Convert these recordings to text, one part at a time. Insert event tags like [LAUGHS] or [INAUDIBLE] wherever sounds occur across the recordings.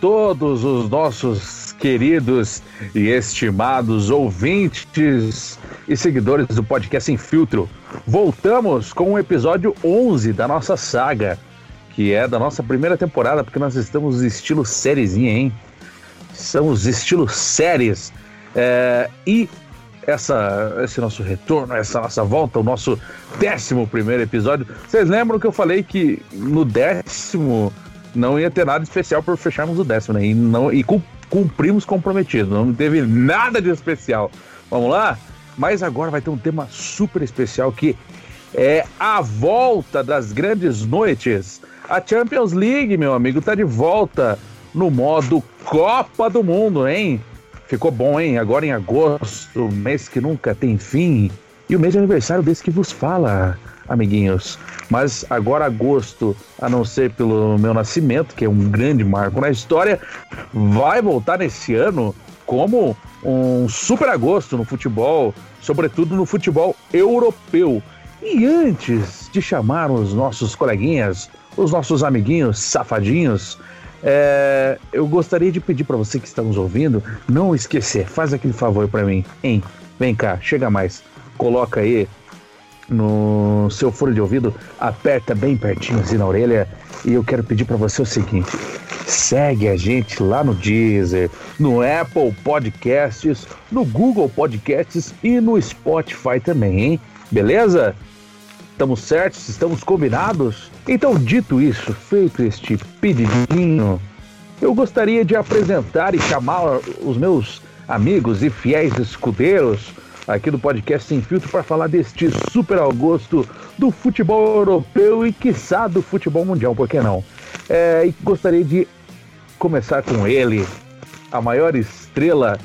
Todos os nossos queridos e estimados ouvintes e seguidores do podcast Sem Filtro. Voltamos com o episódio 11 da nossa saga, que é da nossa primeira temporada, porque nós estamos estilo sériezinha, hein? Estamos estilo séries. É, e essa, esse nosso retorno, essa nossa volta, o nosso décimo primeiro episódio. Vocês lembram que eu falei que no décimo não ia ter nada especial por fecharmos o décimo, né? E, não, e cumprimos comprometido, não teve nada de especial. Vamos lá? Mas agora vai ter um tema super especial que é a volta das grandes noites. A Champions League, meu amigo, tá de volta no modo Copa do Mundo, hein? Ficou bom, hein? Agora em agosto, mês que nunca tem fim. E o mês de aniversário desse que vos fala, amiguinhos. Mas agora agosto, a não ser pelo meu nascimento, que é um grande marco na história, vai voltar nesse ano como um super agosto no futebol, sobretudo no futebol europeu. E antes de chamar os nossos coleguinhas, os nossos amiguinhos safadinhos, é, eu gostaria de pedir para você que está nos ouvindo, não esquecer, faz aquele favor para mim, hein? Vem cá, chega mais, coloca aí no seu fone de ouvido, aperta bem pertinho assim na orelha e eu quero pedir para você o seguinte: segue a gente lá no Deezer, no Apple Podcasts, no Google Podcasts e no Spotify também, hein? Beleza? Estamos certos? Estamos combinados? Então, dito isso, feito este pedidinho, eu gostaria de apresentar e chamar os meus amigos e fiéis escudeiros aqui do podcast Sem Filtro para falar deste super agosto do futebol europeu e, quiçá, do futebol mundial, por que não? É, e gostaria de começar com ele, a maior estrela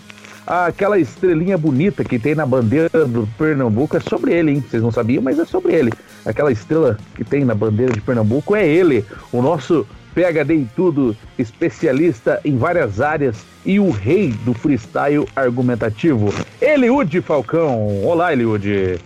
aquela estrelinha bonita que tem na bandeira do Pernambuco é sobre ele, hein? Vocês não sabiam, mas é sobre ele. Aquela estrela que tem na bandeira de Pernambuco é ele, o nosso PHD em tudo, especialista em várias áreas e o rei do freestyle argumentativo, Eliude Falcão. Olá, Eliude.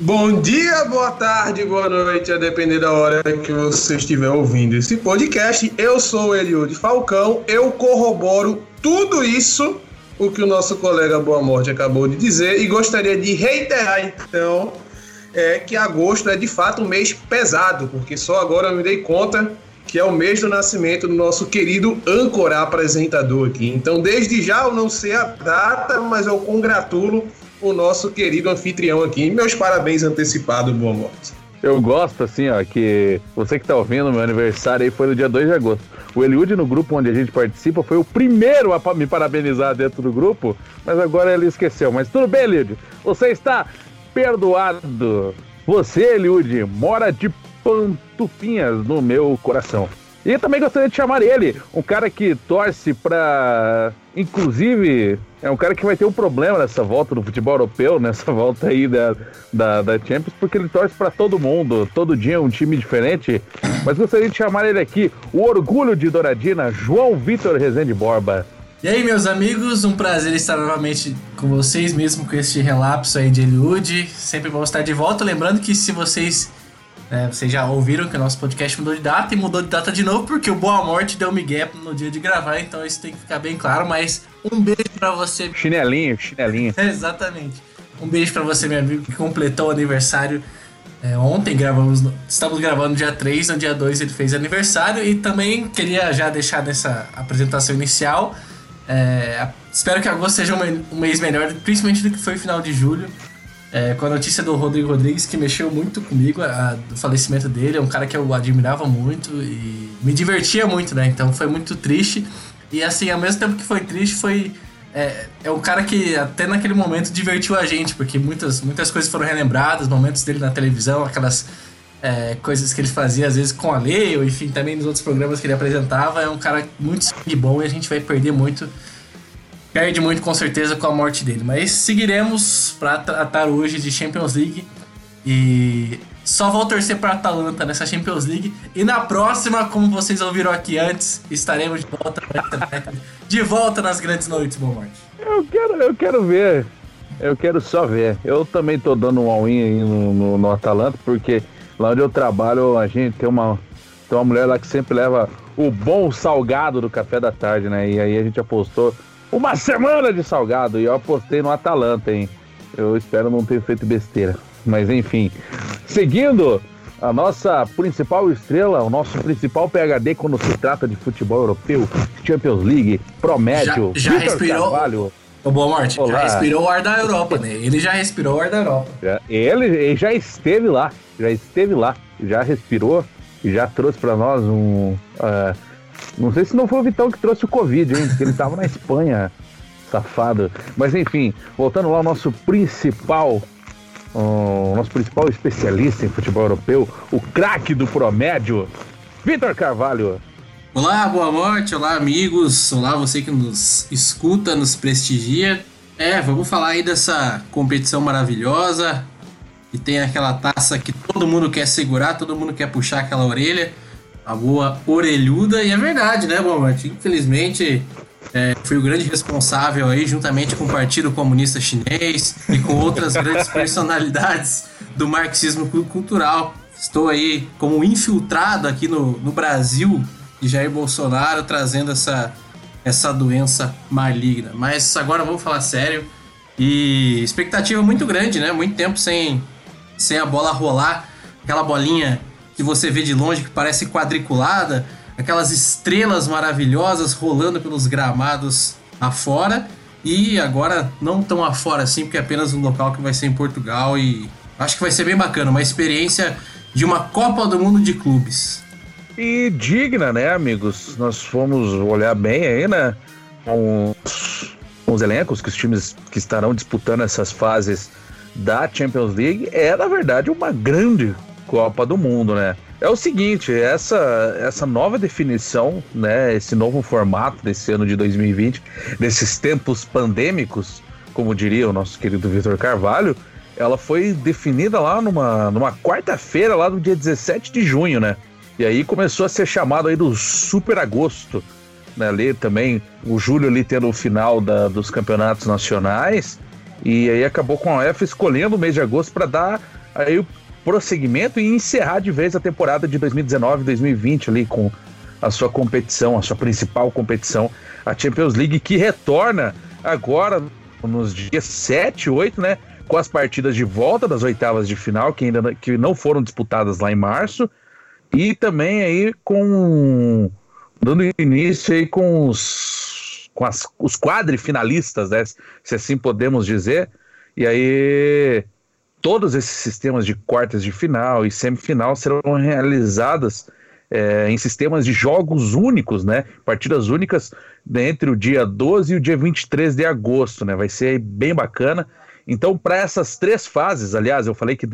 Bom dia, boa tarde, boa noite, a depender da hora que você estiver ouvindo esse podcast. Eu sou o Eliude Falcão, eu corroboro tudo isso o que o nosso colega Boa Morte acabou de dizer e gostaria de reiterar então é que agosto é de fato um mês pesado, porque só agora eu me dei conta que é o mês do nascimento do nosso querido âncora apresentador aqui. Então, desde já eu não sei a data, mas eu congratulo o nosso querido anfitrião aqui. Meus parabéns antecipados, Boa Morte. Eu gosto, assim, ó, que você que tá ouvindo, meu aniversário aí foi no dia 2 de agosto. O Eliud, no grupo onde a gente participa, foi o primeiro a me parabenizar dentro do grupo, mas agora ele esqueceu. Mas tudo bem, Eliud, você está perdoado. Você, Eliud, mora de pantufinhas no meu coração. E também gostaria de chamar ele, um cara que torce para, inclusive, é um cara que vai ter um problema nessa volta do futebol europeu, [LAUGHS] nessa volta aí da, da, da Champions, porque ele torce para todo mundo, todo dia um time diferente. Mas gostaria de chamar ele aqui, o orgulho de Douradina, João Vitor Rezende Borba. E aí, meus amigos, um prazer estar novamente com vocês, mesmo com este relapso aí de Eliud. Sempre vou estar de volta. Lembrando que se vocês é, vocês já ouviram que o nosso podcast mudou de data e mudou de data de novo porque o Boa Morte deu migué no dia de gravar, então isso tem que ficar bem claro. Mas um beijo para você. Chinelinho, chinelinho. [LAUGHS] Exatamente. Um beijo para você, meu amigo, que completou o aniversário é, ontem. Gravamos, estamos gravando dia 3, no dia 2 ele fez aniversário. E também queria já deixar nessa apresentação inicial. É, espero que agosto seja um, um mês melhor, principalmente do que foi o final de julho. É, com a notícia do Rodrigo Rodrigues, que mexeu muito comigo, a, do falecimento dele. É um cara que eu admirava muito e me divertia muito, né? Então foi muito triste. E assim, ao mesmo tempo que foi triste, foi. É, é um cara que até naquele momento divertiu a gente, porque muitas, muitas coisas foram relembradas, momentos dele na televisão, aquelas é, coisas que ele fazia às vezes com a lei, ou enfim, também nos outros programas que ele apresentava. É um cara muito bom e a gente vai perder muito perde muito com certeza com a morte dele. Mas seguiremos para tratar hoje de Champions League e só vou torcer para Atalanta nessa Champions League e na próxima, como vocês ouviram aqui antes, estaremos de volta de volta nas grandes noites, bom morte. Eu quero, eu quero ver. Eu quero só ver. Eu também tô dando um all-in aí no, no, no Atalanta porque lá onde eu trabalho a gente tem uma Tem uma mulher lá que sempre leva o bom salgado do café da tarde, né? E aí a gente apostou uma semana de salgado e eu apostei no Atalanta, hein? Eu espero não ter feito besteira. Mas enfim, seguindo a nossa principal estrela, o nosso principal PHD quando se trata de futebol europeu, Champions League, Promédio, já, já respirou. Carvalho. Ô, Boa Morte, Olá. já respirou o ar da Europa, né? Ele já respirou o ar da Europa. Já, ele, ele já esteve lá, já esteve lá, já respirou e já trouxe para nós um. Uh, não sei se não foi o Vitão que trouxe o Covid, hein? Porque ele tava na Espanha, safado. Mas enfim, voltando lá ao nosso principal o nosso principal especialista em futebol europeu, o craque do promédio, Vitor Carvalho. Olá, boa noite, olá amigos, olá você que nos escuta, nos prestigia. É, vamos falar aí dessa competição maravilhosa, que tem aquela taça que todo mundo quer segurar, todo mundo quer puxar aquela orelha, a boa orelhuda, e é verdade, né, Bomarte? Infelizmente, é, foi o grande responsável aí, juntamente com o Partido Comunista Chinês e com outras [LAUGHS] grandes personalidades do marxismo cultural. Estou aí como infiltrado aqui no, no Brasil de Jair Bolsonaro, trazendo essa, essa doença maligna. Mas agora vamos falar sério. E expectativa muito grande, né? Muito tempo sem, sem a bola rolar. Aquela bolinha que você vê de longe que parece quadriculada aquelas estrelas maravilhosas rolando pelos gramados afora. E agora não tão afora assim, porque é apenas um local que vai ser em Portugal e acho que vai ser bem bacana, uma experiência de uma Copa do Mundo de clubes. E digna, né, amigos? Nós fomos olhar bem aí, né? Com os, com os elencos que os times que estarão disputando essas fases da Champions League é, na verdade, uma grande Copa do Mundo, né? É o seguinte, essa, essa nova definição, né, esse novo formato desse ano de 2020, desses tempos pandêmicos, como diria o nosso querido Vitor Carvalho, ela foi definida lá numa, numa quarta-feira, lá no dia 17 de junho, né? E aí começou a ser chamado aí do Super Agosto, né? Ali também, o julho ali tendo o final da, dos campeonatos nacionais, e aí acabou com a UEFA escolhendo o mês de agosto para dar aí prosseguimento e encerrar de vez a temporada de 2019-2020 ali com a sua competição, a sua principal competição, a Champions League, que retorna agora nos dias 7 e 8, né? Com as partidas de volta das oitavas de final, que ainda que não foram disputadas lá em março, e também aí com dando início aí com os com as, os quadrifinalistas, né? Se assim podemos dizer. E aí todos esses sistemas de quartas de final e semifinal serão realizadas é, em sistemas de jogos únicos, né? Partidas únicas entre o dia 12 e o dia 23 de agosto, né? Vai ser bem bacana. Então, para essas três fases, aliás, eu falei que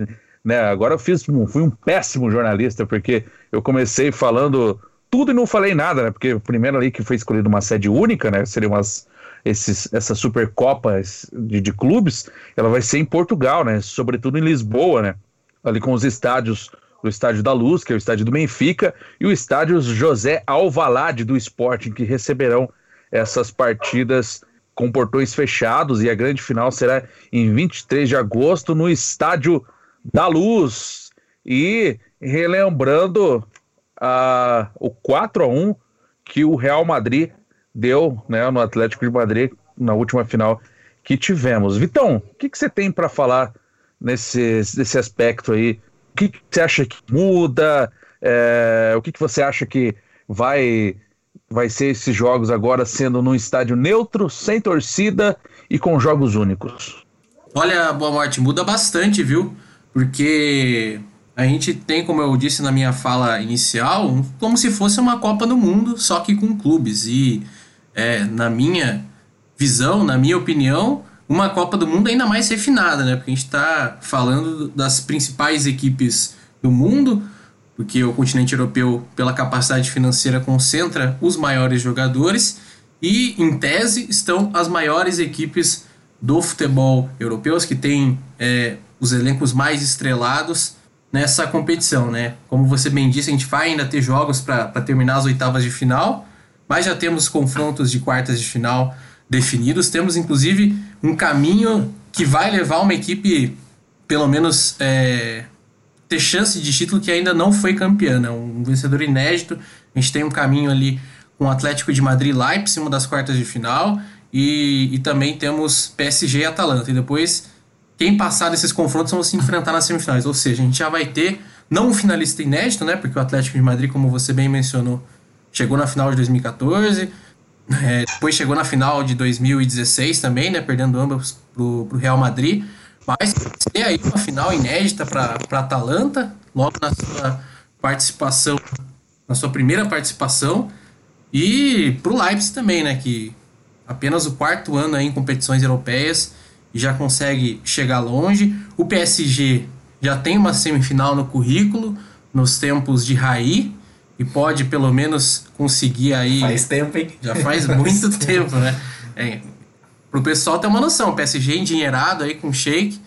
né, agora eu fiz, fui um péssimo jornalista, porque eu comecei falando tudo e não falei nada, né? Porque primeiro ali que foi escolhido uma sede única, né? Seriam umas esses, essa Supercopa de, de clubes, ela vai ser em Portugal, né? Sobretudo em Lisboa, né? Ali com os estádios, o Estádio da Luz, que é o estádio do Benfica, e o estádio José Alvalade do Sporting, que receberão essas partidas com portões fechados, e a grande final será em 23 de agosto no Estádio da Luz. E relembrando uh, o 4 a 1 que o Real Madrid deu né, no Atlético de Madrid na última final que tivemos. Vitão, o que, que você tem para falar nesse, nesse aspecto aí? O que, que você acha que muda? É, o que, que você acha que vai vai ser esses jogos agora sendo num estádio neutro, sem torcida e com jogos únicos? Olha, Boa Morte, muda bastante, viu? Porque a gente tem, como eu disse na minha fala inicial, como se fosse uma Copa do Mundo, só que com clubes. E é, na minha visão, na minha opinião, uma Copa do Mundo ainda mais refinada, né? Porque a gente está falando das principais equipes do mundo, porque o continente europeu, pela capacidade financeira, concentra os maiores jogadores e, em tese, estão as maiores equipes do futebol europeu, que têm é, os elencos mais estrelados nessa competição, né? Como você bem disse, a gente vai ainda ter jogos para terminar as oitavas de final, mas já temos confrontos de quartas de final definidos. Temos inclusive um caminho que vai levar uma equipe, pelo menos é, ter chance de título que ainda não foi campeã, né? Um vencedor inédito. A gente tem um caminho ali com o Atlético de Madrid Leipzig, uma das quartas de final, e, e também temos PSG e Atalanta. E depois, quem passar desses confrontos vão se enfrentar nas semifinais. Ou seja, a gente já vai ter, não um finalista inédito, né? Porque o Atlético de Madrid, como você bem mencionou, chegou na final de 2014, é, depois chegou na final de 2016 também, né? Perdendo ambas pro, pro Real Madrid. Mas ter aí uma final inédita para Atalanta, logo na sua participação, na sua primeira participação, e para o Leipzig também, né? Que apenas o quarto ano em competições europeias e já consegue chegar longe. O PSG já tem uma semifinal no currículo, nos tempos de Raí, e pode pelo menos conseguir aí. Faz tempo, hein? Já faz muito [LAUGHS] tempo, né? É, pro pessoal ter uma noção, o PSG endinheirado aí com Sheik,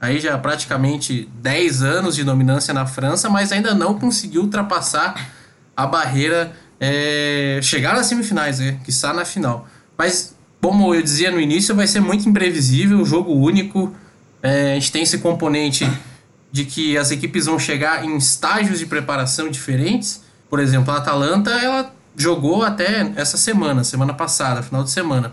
aí já praticamente 10 anos de dominância na França, mas ainda não conseguiu ultrapassar a barreira, é, chegar nas semifinais, né? Que está na final. Mas, como eu dizia no início, vai ser muito imprevisível, jogo único. É, a gente tem esse componente de que as equipes vão chegar em estágios de preparação diferentes. Por exemplo, a Atalanta, ela jogou até essa semana, semana passada, final de semana.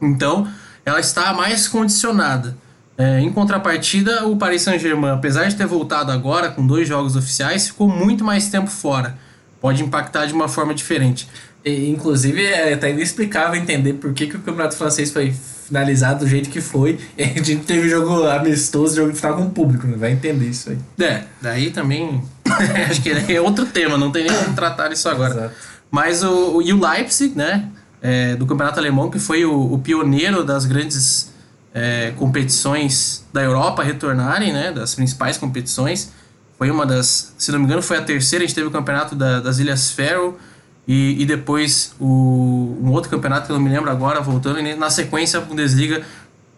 Então, ela está mais condicionada. É, em contrapartida, o Paris Saint-Germain, apesar de ter voltado agora com dois jogos oficiais, ficou muito mais tempo fora. Pode impactar de uma forma diferente. E, inclusive, é até inexplicável entender por que, que o Campeonato Francês foi finalizado do jeito que foi. E [LAUGHS] a gente teve jogo amistoso, jogo final com o público, né? Vai entender isso aí. É, daí também. [LAUGHS] acho que é outro tema, não tem nem como tratar isso agora. Exato. Mas o, o, e o Leipzig, né? é, do Campeonato Alemão, que foi o, o pioneiro das grandes é, competições da Europa retornarem, né, das principais competições. Foi uma das, se não me engano, foi a terceira. A gente teve o campeonato da, das Ilhas Faroe e, e depois o, um outro campeonato que eu não me lembro agora, voltando. E na sequência, a Bundesliga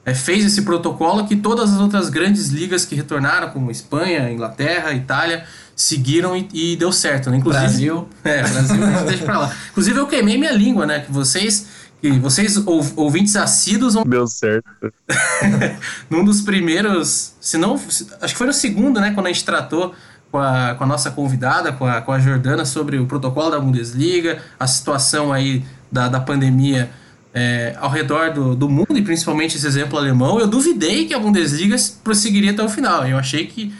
é, fez esse protocolo que todas as outras grandes ligas que retornaram, como Espanha, Inglaterra, Itália, seguiram e, e deu certo, né? Inclusive, Brasil. [LAUGHS] É, Brasil, deixa pra lá. Inclusive, eu queimei minha língua, né? Que vocês, que vocês ouvintes assíduos vão. Deu certo. [LAUGHS] num dos primeiros, se não, acho que foi no segundo, né? Quando a gente tratou com a, com a nossa convidada, com a, com a Jordana, sobre o protocolo da Bundesliga, a situação aí da, da pandemia. É, ao redor do, do mundo, e principalmente esse exemplo alemão, eu duvidei que a Bundesliga prosseguiria até o final. Eu achei que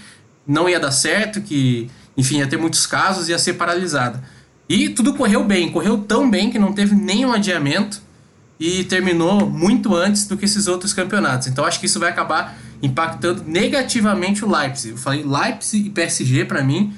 não ia dar certo, que, enfim, ia ter muitos casos, ia ser paralisada. E tudo correu bem, correu tão bem que não teve nenhum adiamento e terminou muito antes do que esses outros campeonatos. Então acho que isso vai acabar impactando negativamente o Leipzig. Eu falei Leipzig e PSG para mim,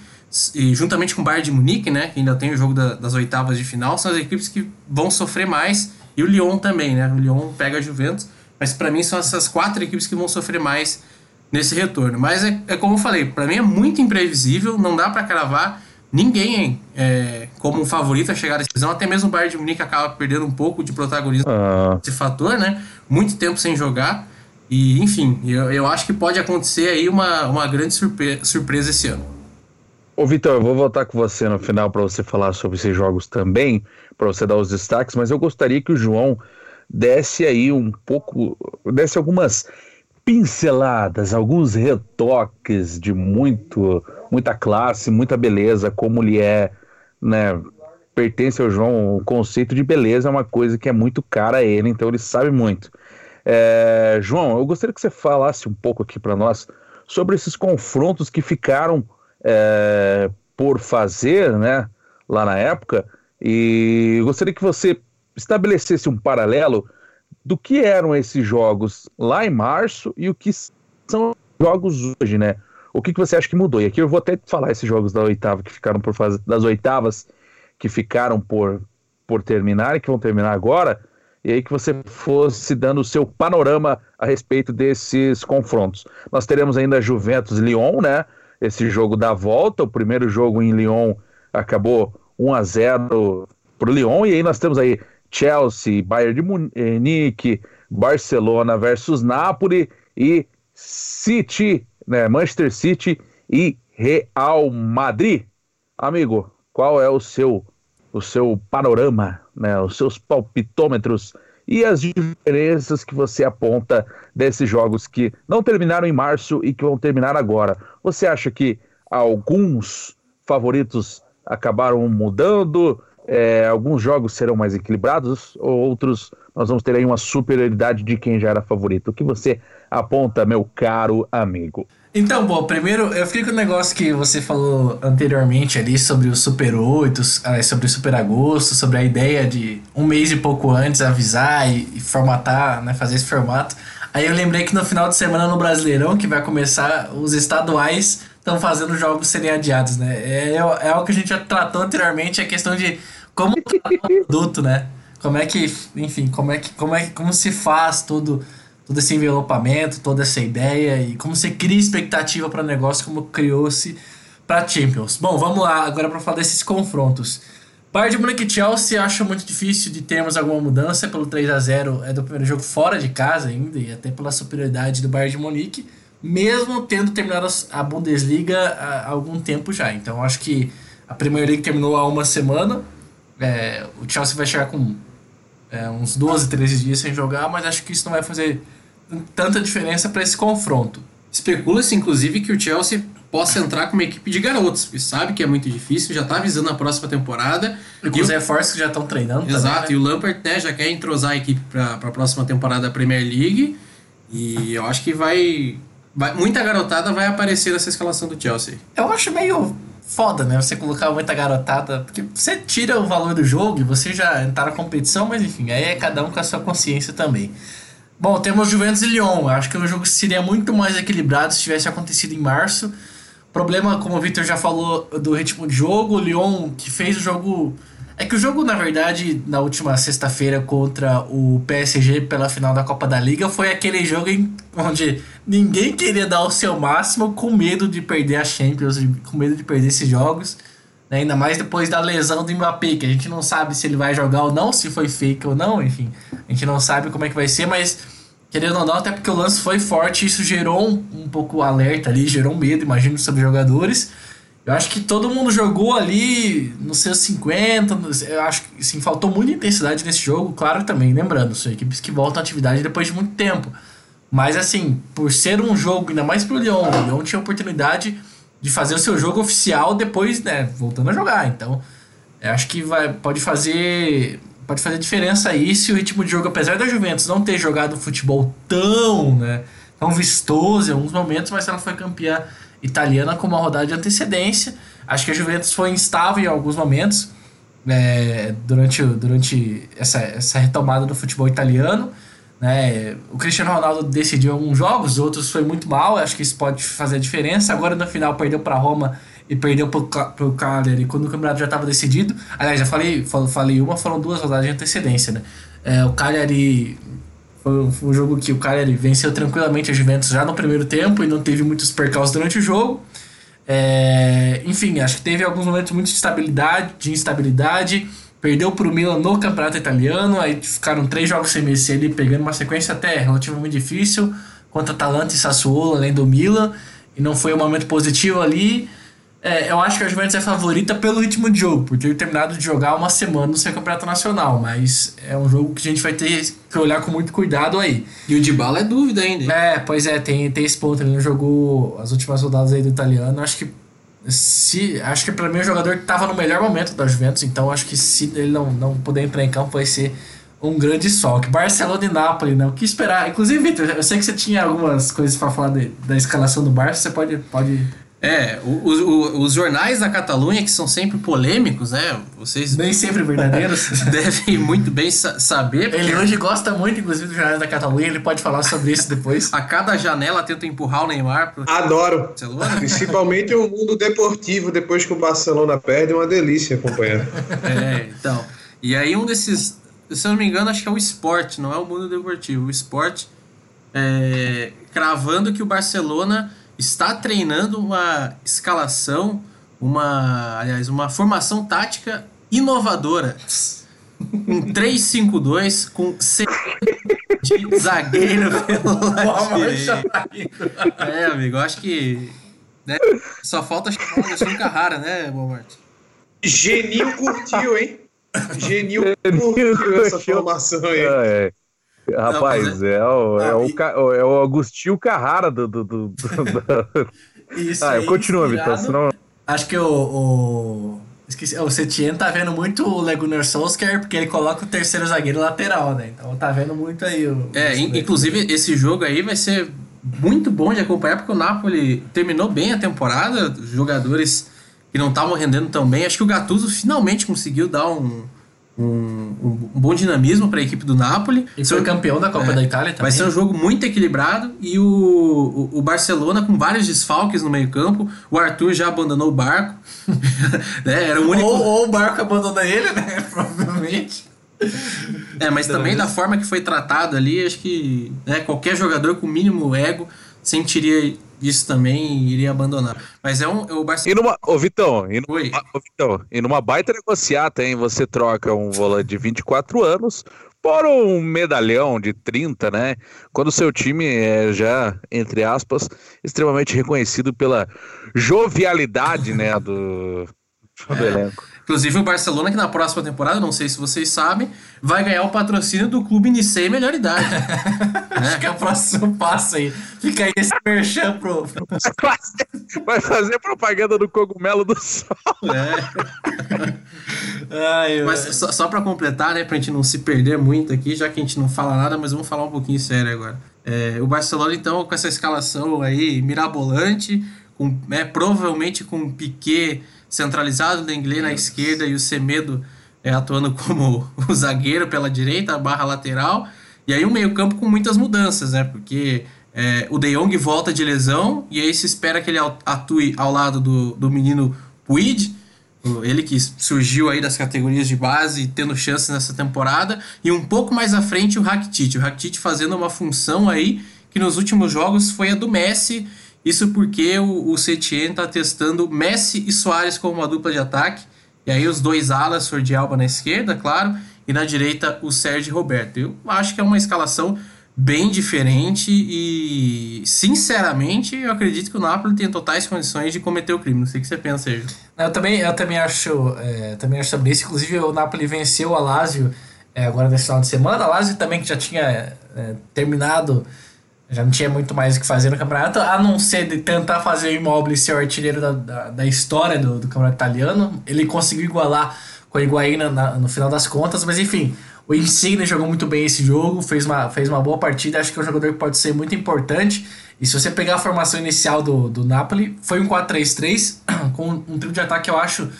e juntamente com o Bayern de Munique, né, que ainda tem o jogo da, das oitavas de final, são as equipes que vão sofrer mais e o Lyon também, né? O Lyon pega a Juventus, mas para mim são essas quatro equipes que vão sofrer mais nesse retorno. Mas é, é como eu falei, para mim é muito imprevisível, não dá para cravar ninguém é, como um favorito a chegar à decisão. Até mesmo o Bayern de Munique acaba perdendo um pouco de protagonismo ah. esse fator, né? Muito tempo sem jogar. E, enfim, eu, eu acho que pode acontecer aí uma, uma grande surpre surpresa esse ano. Ô, Vitor, eu vou voltar com você no final para você falar sobre esses jogos também, para você dar os destaques, mas eu gostaria que o João desse aí um pouco, desse algumas pinceladas, alguns retoques de muito, muita classe, muita beleza, como ele é, né? Pertence ao João, o conceito de beleza é uma coisa que é muito cara a ele, então ele sabe muito. É, João, eu gostaria que você falasse um pouco aqui para nós sobre esses confrontos que ficaram é, por fazer, né, lá na época, e gostaria que você estabelecesse um paralelo do que eram esses jogos lá em março e o que são jogos hoje, né? O que, que você acha que mudou? E aqui eu vou até falar esses jogos da oitava que ficaram por fazer, das oitavas que ficaram por, por terminar e que vão terminar agora, e aí que você fosse dando o seu panorama a respeito desses confrontos. Nós teremos ainda Juventus Lyon, né? Esse jogo da volta, o primeiro jogo em Lyon acabou 1 a 0 para o Lyon, e aí nós temos aí Chelsea, Bayern de Munique, Barcelona versus Napoli e City, né, Manchester City e Real Madrid. Amigo, qual é o seu o seu panorama, né, os seus palpitômetros e as diferenças que você aponta desses jogos que não terminaram em março e que vão terminar agora? Você acha que alguns favoritos acabaram mudando, é, alguns jogos serão mais equilibrados, outros nós vamos ter aí uma superioridade de quem já era favorito. O que você aponta, meu caro amigo? Então, bom, primeiro eu fiquei com o negócio que você falou anteriormente ali sobre o Super 8, sobre o Super Agosto, sobre a ideia de um mês e pouco antes avisar e, formatar, né, fazer esse formato. Aí eu lembrei que no final de semana no Brasileirão, que vai começar, os estaduais estão fazendo jogos serem adiados, né? É, é algo que a gente já tratou anteriormente, a questão de como o produto, né? Como é que, enfim, como é que, como é como se faz tudo, todo esse envelopamento, toda essa ideia e como você cria expectativa para o negócio, como criou-se para Champions. Bom, vamos lá agora para falar desses confrontos. Bayern de Munique e Chelsea acho muito difícil de termos alguma mudança pelo 3 a 0 é do primeiro jogo fora de casa ainda e até pela superioridade do Bayern de Munique, mesmo tendo terminado a Bundesliga há algum tempo já. Então acho que a Premier League terminou há uma semana, é, o Chelsea vai chegar com é, uns 12, 13 dias sem jogar, mas acho que isso não vai fazer tanta diferença para esse confronto. Especula-se, inclusive, que o Chelsea possa entrar com uma equipe de garotos, porque sabe que é muito difícil, já está visando a próxima temporada. E com os reforços que já estão treinando. Exato, também, né? e o Lampert né, já quer entrosar a equipe para a próxima temporada da Premier League. E eu acho que vai, vai. Muita garotada vai aparecer nessa escalação do Chelsea. Eu acho meio foda, né? Você colocar muita garotada, porque você tira o valor do jogo e você já entrar na competição, mas enfim, aí é cada um com a sua consciência também. Bom, temos Juventus e Lyon. Acho que o jogo seria muito mais equilibrado se tivesse acontecido em março. Problema, como o Victor já falou, do ritmo de jogo. O Lyon, que fez o jogo. É que o jogo, na verdade, na última sexta-feira contra o PSG pela final da Copa da Liga foi aquele jogo em, onde ninguém queria dar o seu máximo com medo de perder a Champions, com medo de perder esses jogos. Né? Ainda mais depois da lesão do Mbappé, que a gente não sabe se ele vai jogar ou não, se foi fake ou não, enfim. A gente não sabe como é que vai ser, mas querendo ou não, até porque o lance foi forte, isso gerou um, um pouco alerta ali, gerou medo, imagino, sobre jogadores. Eu acho que todo mundo jogou ali nos seus 50, eu acho que sim, faltou muita intensidade nesse jogo, claro também, lembrando, são equipes que voltam à atividade depois de muito tempo. Mas assim, por ser um jogo, ainda mais pro Lyon, o Lyon tinha a oportunidade de fazer o seu jogo oficial depois, né, voltando a jogar. Então, eu acho que vai, pode fazer pode fazer diferença aí se o ritmo de jogo, apesar da Juventus não ter jogado futebol tão, né, tão vistoso em alguns momentos, mas ela foi campeã italiana com uma rodada de antecedência. Acho que a Juventus foi instável em alguns momentos é, durante, durante essa, essa retomada do futebol italiano. Né? O Cristiano Ronaldo decidiu alguns jogos, outros foi muito mal, acho que isso pode fazer a diferença. Agora no final perdeu para Roma e perdeu pro, pro Cagliari quando o campeonato já estava decidido. Aliás, já falei, falei uma, foram duas rodadas de antecedência, né? É, o Cagliari foi, um jogo que o Cagliari venceu tranquilamente a Juventus já no primeiro tempo e não teve muitos percalços durante o jogo. É, enfim, acho que teve alguns momentos muito de instabilidade, de instabilidade Perdeu para o Milan no campeonato italiano, aí ficaram três jogos sem vencer ali, pegando uma sequência até relativamente difícil contra Atalanta e Sassuolo, além do Milan, e não foi um momento positivo ali. É, eu acho que a Juventus é favorita pelo ritmo de jogo, por ter terminado de jogar uma semana no seu campeonato nacional, mas é um jogo que a gente vai ter que olhar com muito cuidado aí. E o de bala é dúvida ainda. Hein? É, pois é, tem, tem esse ponto. Ele não jogou as últimas rodadas aí do italiano. Acho que se acho que para mim o jogador que estava no melhor momento da Juventus, então acho que se ele não, não puder entrar em campo vai ser um grande sol. Que Barcelona e Napoli, né? O que esperar? Inclusive, Vitor, eu sei que você tinha algumas coisas para falar de, da escalação do Barça, você pode, pode é, os, os jornais da Catalunha, que são sempre polêmicos, né? Vocês. Nem sempre verdadeiros. [LAUGHS] devem muito bem sa saber. Ele hoje gosta muito, inclusive, dos jornais da Catalunha, ele pode falar sobre isso depois. [LAUGHS] A cada janela tenta empurrar o Neymar pro. Adoro. Barcelona. Principalmente o mundo deportivo, depois que o Barcelona perde, é uma delícia acompanhar. É, então. E aí, um desses. Se eu não me engano, acho que é o esporte, não é o mundo deportivo. O esporte. É, cravando que o Barcelona está treinando uma escalação, uma, aliás, uma formação tática inovadora. [LAUGHS] Um 3-5-2 com de zagueiro [LAUGHS] pelo lado É, amigo, acho que né, só falta chamar o Anderson Carrara, né, Walmart? Geninho curtiu, hein? [LAUGHS] Geninho curtiu essa formação aí. É, é. Rapaz, não, é... é, o, é, o, é o Agostinho Carrara do. do, do, do [LAUGHS] Isso Ah, aí, continua, inspirado- Vitor, senão... Acho que o. o... Esqueci, o Setien tá vendo muito o Legunar Solskjaer, porque ele coloca o terceiro zagueiro lateral, né? Então tá vendo muito aí o. É, inclusive esse jogo aí vai ser muito bom de acompanhar, porque o Napoli terminou bem a temporada, os jogadores que não estavam rendendo tão bem. Acho que o Gattuso finalmente conseguiu dar um, um, um bom dinamismo para a equipe do Napoli. E foi campeão da Copa É, da Itália também. Vai ser um jogo muito equilibrado e o, o, o Barcelona com vários desfalques no meio-campo. O Arthur já abandonou o barco. [LAUGHS] né, Era o único. Ou, ou o Barco abandona ele, né? [LAUGHS] Provavelmente. É, mas também da forma que foi tratado ali, acho que né, qualquer jogador com mínimo ego sentiria isso também e iria abandonar. Mas é um é o E Barcelona. numa. Ô, Vitão, e numa, Oi. ô, Vitão, e numa baita negociata, hein? Você troca um volante de 24 anos por um medalhão de 30, né? Quando o seu time é já, entre aspas, extremamente reconhecido pela jovialidade, né? Do, do elenco. Inclusive o Barcelona, que na próxima temporada, não sei se vocês sabem, vai ganhar o patrocínio do Clube Nicei Melhor Idade. [LAUGHS] Acho que é o próximo passo aí. Fica aí esse merchan pro. Vai [LAUGHS] fazer, vai fazer propaganda do cogumelo do sol. É. [LAUGHS] Ai, Mas só, só para completar, né, pra gente não se perder muito aqui, já que a gente não fala nada, mas vamos falar um pouquinho sério agora. É, o Barcelona, então, com essa escalação aí mirabolante, com, né, provavelmente com o Piquet centralizado, o Lenglet na esquerda e o Semedo é, atuando como [LAUGHS] o zagueiro pela direita, a barra lateral, e aí um meio-campo com muitas mudanças, né? Porque é, o De Jong volta de lesão, e aí se espera que ele atue ao lado do, do menino Puig, ele que surgiu aí das categorias de base, tendo chances nessa temporada, e um pouco mais à frente o Rakitic. O Rakitic fazendo uma função aí que nos últimos jogos foi a do Messi, isso porque o, o Setien está testando Messi e Soares como uma dupla de ataque, e aí os dois alas, Jordi Alba na esquerda, claro, e na direita o Sérgio Roberto. Eu acho que é uma escalação bem diferente e, sinceramente, eu acredito que o Napoli tem totais condições de cometer o crime. Não sei o que você pensa, Sérgio. Eu também, eu também acho, é, também acho sobre isso. Inclusive, o Napoli venceu a Lazio é, agora nesse final de semana. A Lazio também que já tinha é, terminado, já não tinha muito mais o que fazer no campeonato, a não ser de tentar fazer o Immobile ser o artilheiro da, da, da história do, do campeonato italiano. Ele conseguiu igualar com a Higuaín no final das contas, mas enfim, o Insigne jogou muito bem esse jogo, fez uma, fez uma boa partida, acho que é um jogador que pode ser muito importante. E se você pegar a formação inicial do, do Napoli, foi um 4-3-3, [COUGHS] com um trio de ataque, eu acho,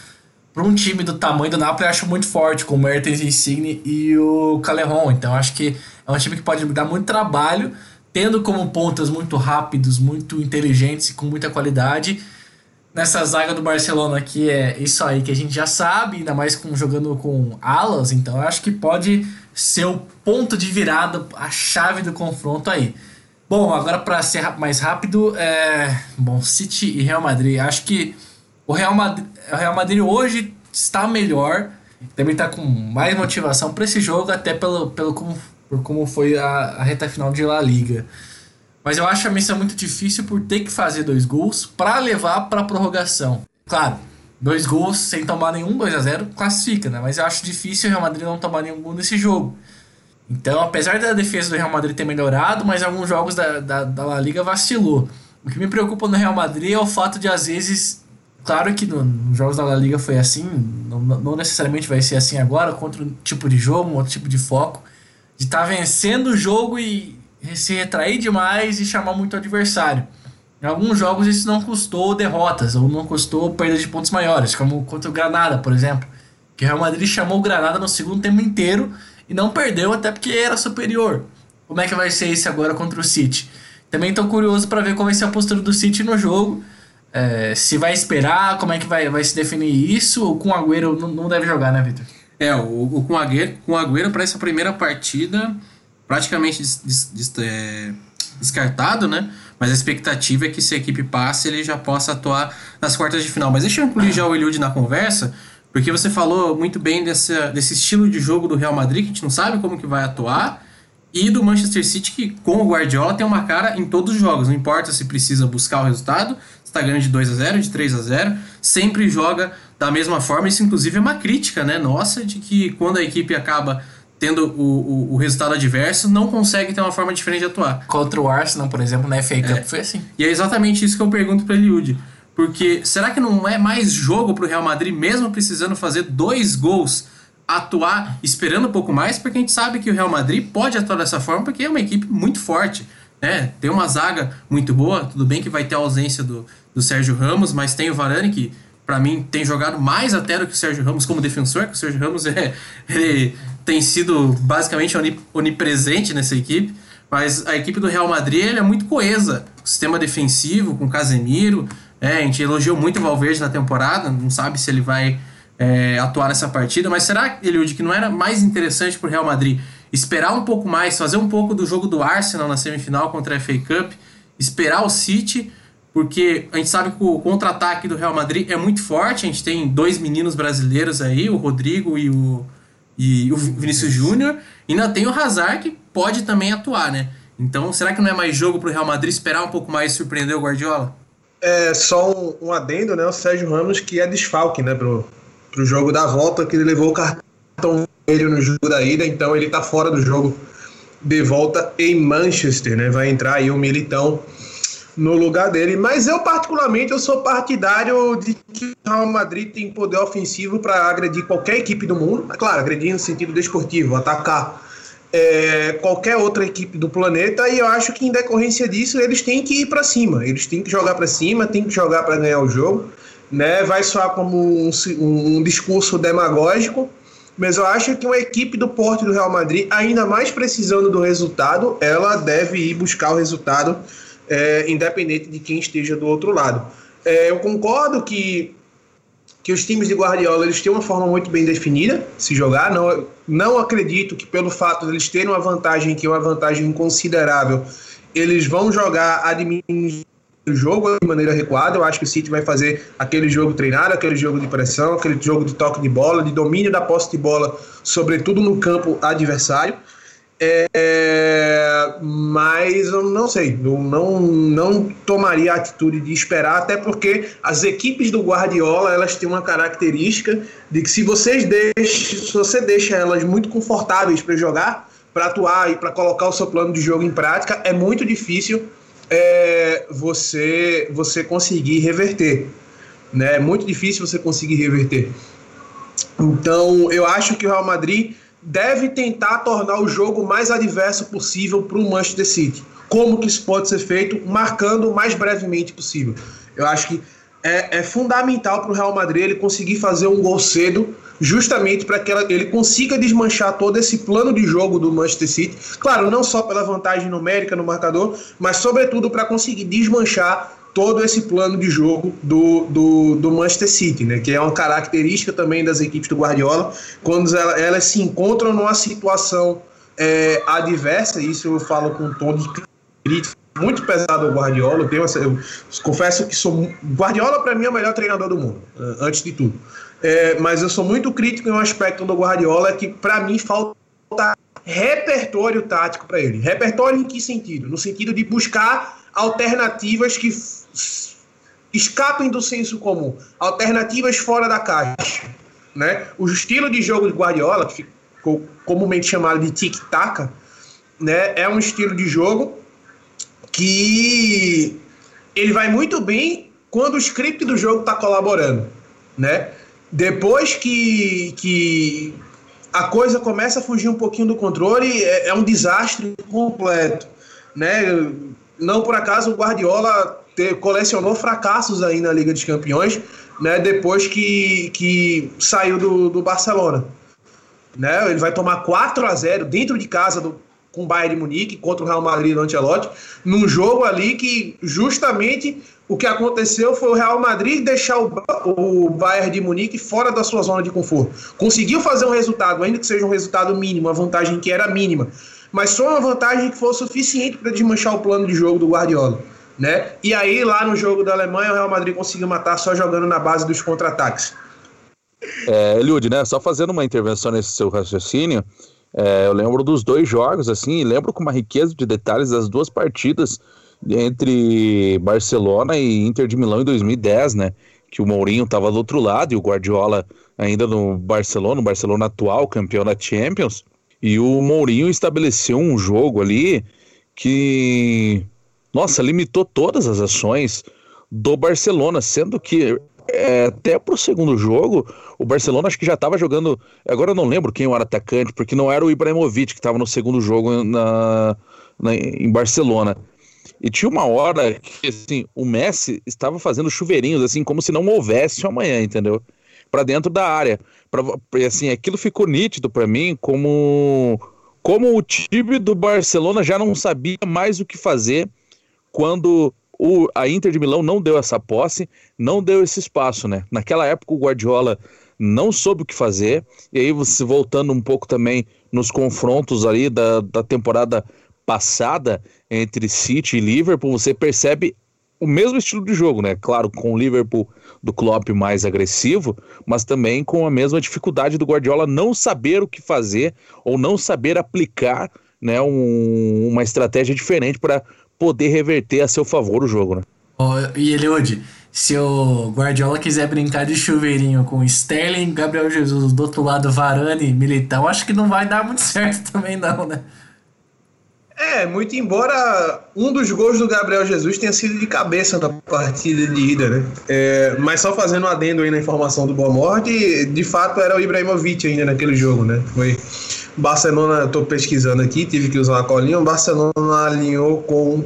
para um time do tamanho do Napoli, eu acho muito forte, com o Mertens, Insigne e o Calerron. Então acho que é um time que pode dar muito trabalho, tendo como pontas muito rápidos, muito inteligentes e com muita qualidade. Nessa zaga do Barcelona que é isso aí que a gente já sabe, ainda mais com, jogando com alas, então acho que pode ser o ponto de virada, a chave do confronto aí. Bom, agora para ser mais rápido, é... bom, City e Real Madrid. Acho que o Real Madrid, o Real Madrid hoje está melhor, também está com mais motivação para esse jogo, até pelo, pelo por como foi a, a reta final de La Liga. Mas eu acho a missão muito difícil por ter que fazer dois gols para levar para prorrogação. Claro, dois gols sem tomar nenhum 2 a 0 classifica, né? Mas eu acho difícil o Real Madrid não tomar nenhum gol nesse jogo. Então, apesar da defesa do Real Madrid ter melhorado, mas alguns jogos da, da, da La Liga vacilou. O que me preocupa no Real Madrid é o fato de, às vezes, claro que no- nos jogos da La Liga foi assim, não, não necessariamente vai ser assim agora, contra um tipo de jogo, um outro tipo de foco, de estar vencendo o jogo e se retrair demais e chamar muito o adversário. Em alguns jogos isso não custou derrotas ou não custou perda de pontos maiores, como contra o Granada, por exemplo. Que o Real Madrid chamou o Granada no segundo tempo inteiro e não perdeu até porque era superior. Como é que vai ser isso agora contra o City? Também estou curioso para ver qual vai ser a postura do City no jogo. É, se vai esperar, como é que vai, vai se definir isso, ou com o Agüero não, não deve jogar, né, Victor? É, o, o com Agüero, com Agüero para essa primeira partida praticamente des- des- des- é, descartado, né? Mas a expectativa é que se a equipe passe, ele já possa atuar nas quartas de final. Mas deixa eu incluir já o Eliud na conversa, porque você falou muito bem dessa, desse estilo de jogo do Real Madrid, que a gente não sabe como que vai atuar, e do Manchester City, que com o Guardiola tem uma cara em todos os jogos. Não importa se precisa buscar o resultado, está ganhando de 2 a 0 de 3 a 0 sempre joga da mesma forma. Isso, inclusive, é uma crítica né, nossa, de que quando a equipe acaba tendo o, o, o, resultado adverso, não consegue ter uma forma diferente de atuar. Contra o Arsenal, por exemplo, na FA Cup é. foi assim. E é exatamente isso que eu pergunto para Eliud. Porque será que não é mais jogo para o Real Madrid, mesmo precisando fazer dois gols, atuar esperando um pouco mais? Porque a gente sabe que o Real Madrid pode atuar dessa forma, porque é uma equipe muito forte. Né? Tem uma zaga muito boa, tudo bem que vai ter a ausência do, do Sérgio Ramos, mas tem o Varane que para mim tem jogado mais até do que o Sérgio Ramos como defensor, que o Sérgio Ramos é, ele tem sido basicamente onipresente nessa equipe, mas a equipe do Real Madrid é muito coesa, o sistema defensivo com Casemiro, é, a gente elogiou muito o Valverde na temporada, não sabe se ele vai é, atuar nessa partida, mas será, Eliud, que não era mais interessante para o Real Madrid esperar um pouco mais, fazer um pouco do jogo do Arsenal na semifinal contra a FA Cup, esperar o City porque a gente sabe que o contra-ataque do Real Madrid é muito forte. A gente tem dois meninos brasileiros aí, o Rodrigo e o, e o Vinícius Júnior. E ainda tem o Hazard que pode também atuar, né? Então, será que não é mais jogo para o Real Madrid esperar um pouco mais e surpreender o Guardiola? É só um, um, adendo, né? O Sérgio Ramos que é desfalque, né? Pro, pro jogo da volta, que ele levou o cartão vermelho no jogo da ida, então ele tá fora do jogo de volta em Manchester, né? Vai entrar aí o Militão no lugar dele. Mas eu, particularmente, eu sou partidário de que o Real Madrid tem poder ofensivo para agredir qualquer equipe do mundo. É claro, agredir no sentido desportivo, atacar é, qualquer outra equipe do planeta. E eu acho que, em decorrência disso, eles têm que ir para cima. Eles têm que jogar para cima, têm que jogar para ganhar o jogo. Né? Vai soar como um, um discurso demagógico. Mas eu acho que uma equipe do porte do Real Madrid, ainda mais precisando do resultado, ela deve ir buscar o resultado é, independente de quem esteja do outro lado. É, eu concordo que, que os times de Guardiola eles têm uma forma muito bem definida de se jogar. Não, não acredito que pelo fato de eles terem uma vantagem, que é uma vantagem considerável, eles vão jogar o jogo de maneira recuada. Eu acho que o City vai fazer aquele jogo treinado, aquele jogo de pressão, aquele jogo de toque de bola, de domínio da posse de bola, sobretudo no campo adversário. É, mas eu não sei, eu não, não tomaria a atitude de esperar, até porque as equipes do Guardiola elas têm uma característica de que se vocês deixam, se você deixa elas muito confortáveis para jogar, para atuar e para colocar o seu plano de jogo em prática, é muito difícil é, você você conseguir reverter, né? É muito difícil você conseguir reverter. Então eu acho que o Real Madrid deve tentar tornar o jogo mais adverso possível para o Manchester City. Como que isso pode ser feito? Marcando o mais brevemente possível. Eu acho que é, é fundamental para o Real Madrid ele conseguir fazer um gol cedo, justamente para que ele consiga desmanchar todo esse plano de jogo do Manchester City. Claro, não só pela vantagem numérica no marcador, mas sobretudo para conseguir desmanchar todo esse plano de jogo do, do, do, Manchester City, né? que é uma característica também das equipes do Guardiola, quando elas, elas se encontram numa situação é, adversa, isso eu falo com um tom de crítica muito pesado ao Guardiola, eu, tenho essa, eu confesso que sou Guardiola para mim é o melhor treinador do mundo, antes de tudo, é, mas eu sou muito crítico em um aspecto do Guardiola que para mim falta repertório tático para ele. Repertório em que sentido? No sentido de buscar alternativas que escapem do senso comum, alternativas fora da caixa. Né? O estilo de jogo de Guardiola, que ficou comumente chamado de tic-tac, né, é um estilo de jogo que ele vai muito bem quando o script do jogo está colaborando. Né? Depois que, que a coisa começa a fugir um pouquinho do controle, é, é um desastre completo. Né? Não por acaso o Guardiola ter, colecionou fracassos aí na Liga dos Campeões, né, depois que, que saiu do, do Barcelona. Né, ele vai tomar 4 a 0 dentro de casa do, com o Bayern de Munique contra o Real Madrid no Ancelotti, num jogo ali que justamente o que aconteceu foi o Real Madrid deixar o, o Bayern de Munique fora da sua zona de conforto. Conseguiu fazer um resultado, ainda que seja um resultado mínimo, uma vantagem que era mínima, mas só uma vantagem que foi suficiente para desmanchar o plano de jogo do Guardiola. Né? E aí, lá no jogo da Alemanha, o Real Madrid conseguiu matar só jogando na base dos contra-ataques. É, Eliud, né? Só fazendo uma intervenção nesse seu raciocínio, é, eu lembro dos dois jogos, assim, lembro com uma riqueza de detalhes das duas partidas entre Barcelona e Inter de Milão em 2010, né? Que o Mourinho estava do outro lado e o Guardiola ainda no Barcelona, o Barcelona atual, campeão da Champions. E o Mourinho estabeleceu um jogo ali que, nossa, limitou todas as ações do Barcelona, sendo que é, até pro segundo jogo, o Barcelona acho que já estava jogando. Agora eu não lembro quem era o atacante, porque não era o Ibrahimovic que estava no segundo jogo na, na, em Barcelona. E tinha uma hora que assim, o Messi estava fazendo chuveirinhos, assim, como se não houvesse amanhã, entendeu? Para dentro da área. Pra, assim, aquilo ficou nítido para mim como como o time do Barcelona já não sabia mais o que fazer quando o, a Inter de Milão não deu essa posse, não deu esse espaço, né? Naquela época o Guardiola não soube o que fazer, e aí você voltando um pouco também nos confrontos ali da, da temporada passada entre City e Liverpool, você percebe o mesmo estilo de jogo, né? Claro, com o Liverpool do Klopp mais agressivo, mas também com a mesma dificuldade do Guardiola não saber o que fazer ou não saber aplicar né, um, uma estratégia diferente para poder reverter a seu favor o jogo, né? Oh, e Eliode, se o Guardiola quiser brincar de chuveirinho com Sterling, Gabriel Jesus, do outro lado Varane, Militão, acho que não vai dar muito [LAUGHS] certo também não, né? É, muito embora um dos gols do Gabriel Jesus tenha sido de cabeça na partida de ida, né? É, mas só fazendo um adendo aí na informação do Boa Morte, de fato era o Ibrahimovic ainda naquele jogo, né? Foi Barcelona, estou pesquisando aqui, tive que usar uma colinha. O Barcelona alinhou com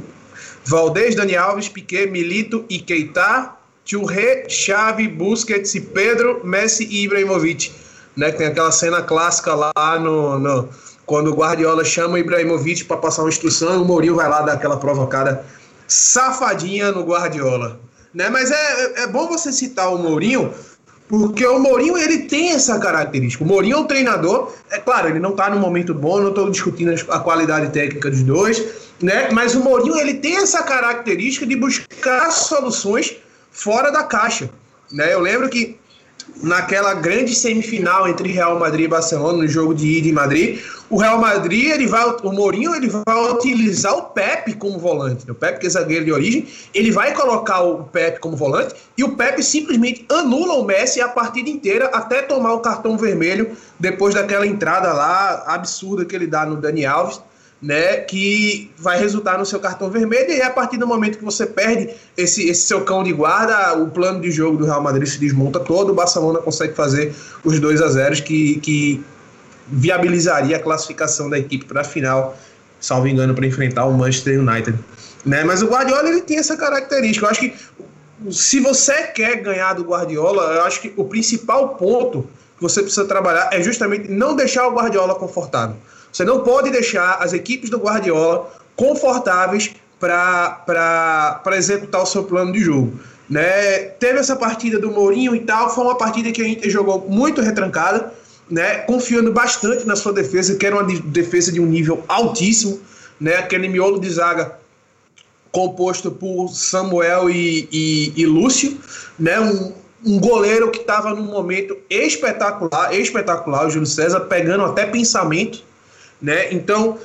Valdez, Dani Alves, Piquet, Milito e Keita, Churré, Xavi, Busquets e Pedro, Messi e Ibrahimovic. Né? Tem aquela cena clássica lá no, no quando o Guardiola chama o Ibrahimovic para passar uma instrução, o Mourinho vai lá dar aquela provocada safadinha no Guardiola. Né? Mas é, é bom você citar o Mourinho, porque o Mourinho ele tem essa característica. O Mourinho é um treinador, é claro, ele não está no momento bom, não estou discutindo a qualidade técnica dos dois, né? Mas o Mourinho ele tem essa característica de buscar soluções fora da caixa. Né? Eu lembro que naquela grande semifinal entre Real Madrid e Barcelona, no jogo de ida em Madrid, o Real Madrid, ele vai, o Mourinho, ele vai utilizar o Pepe como volante. Né? O Pepe, que é zagueiro de origem, ele vai colocar o Pepe como volante e o Pepe simplesmente anula o Messi a partida inteira até tomar o cartão vermelho depois daquela entrada lá absurda que ele dá no Dani Alves né, que vai resultar no seu cartão vermelho, e a partir do momento que você perde esse, esse seu cão de guarda, o plano de jogo do Real Madrid se desmonta todo, o Barcelona consegue fazer os 2 a 0 que, que viabilizaria a classificação da equipe para a final, salvo engano, para enfrentar o Manchester United. Né? Mas o Guardiola ele tem essa característica. Eu acho que se você quer ganhar do Guardiola, eu acho que o principal ponto que você precisa trabalhar é justamente não deixar o Guardiola confortável. Você não pode deixar as equipes do Guardiola confortáveis para executar o seu plano de jogo. Né? Teve essa partida do Mourinho e tal, foi uma partida que a Inter jogou muito retrancada, né? confiando bastante na sua defesa, que era uma defesa de um nível altíssimo, né? aquele miolo de zaga composto por Samuel e, e, e Lúcio, né? um, um goleiro que estava num momento espetacular, espetacular, o Júlio César, pegando até pensamento, né? Então,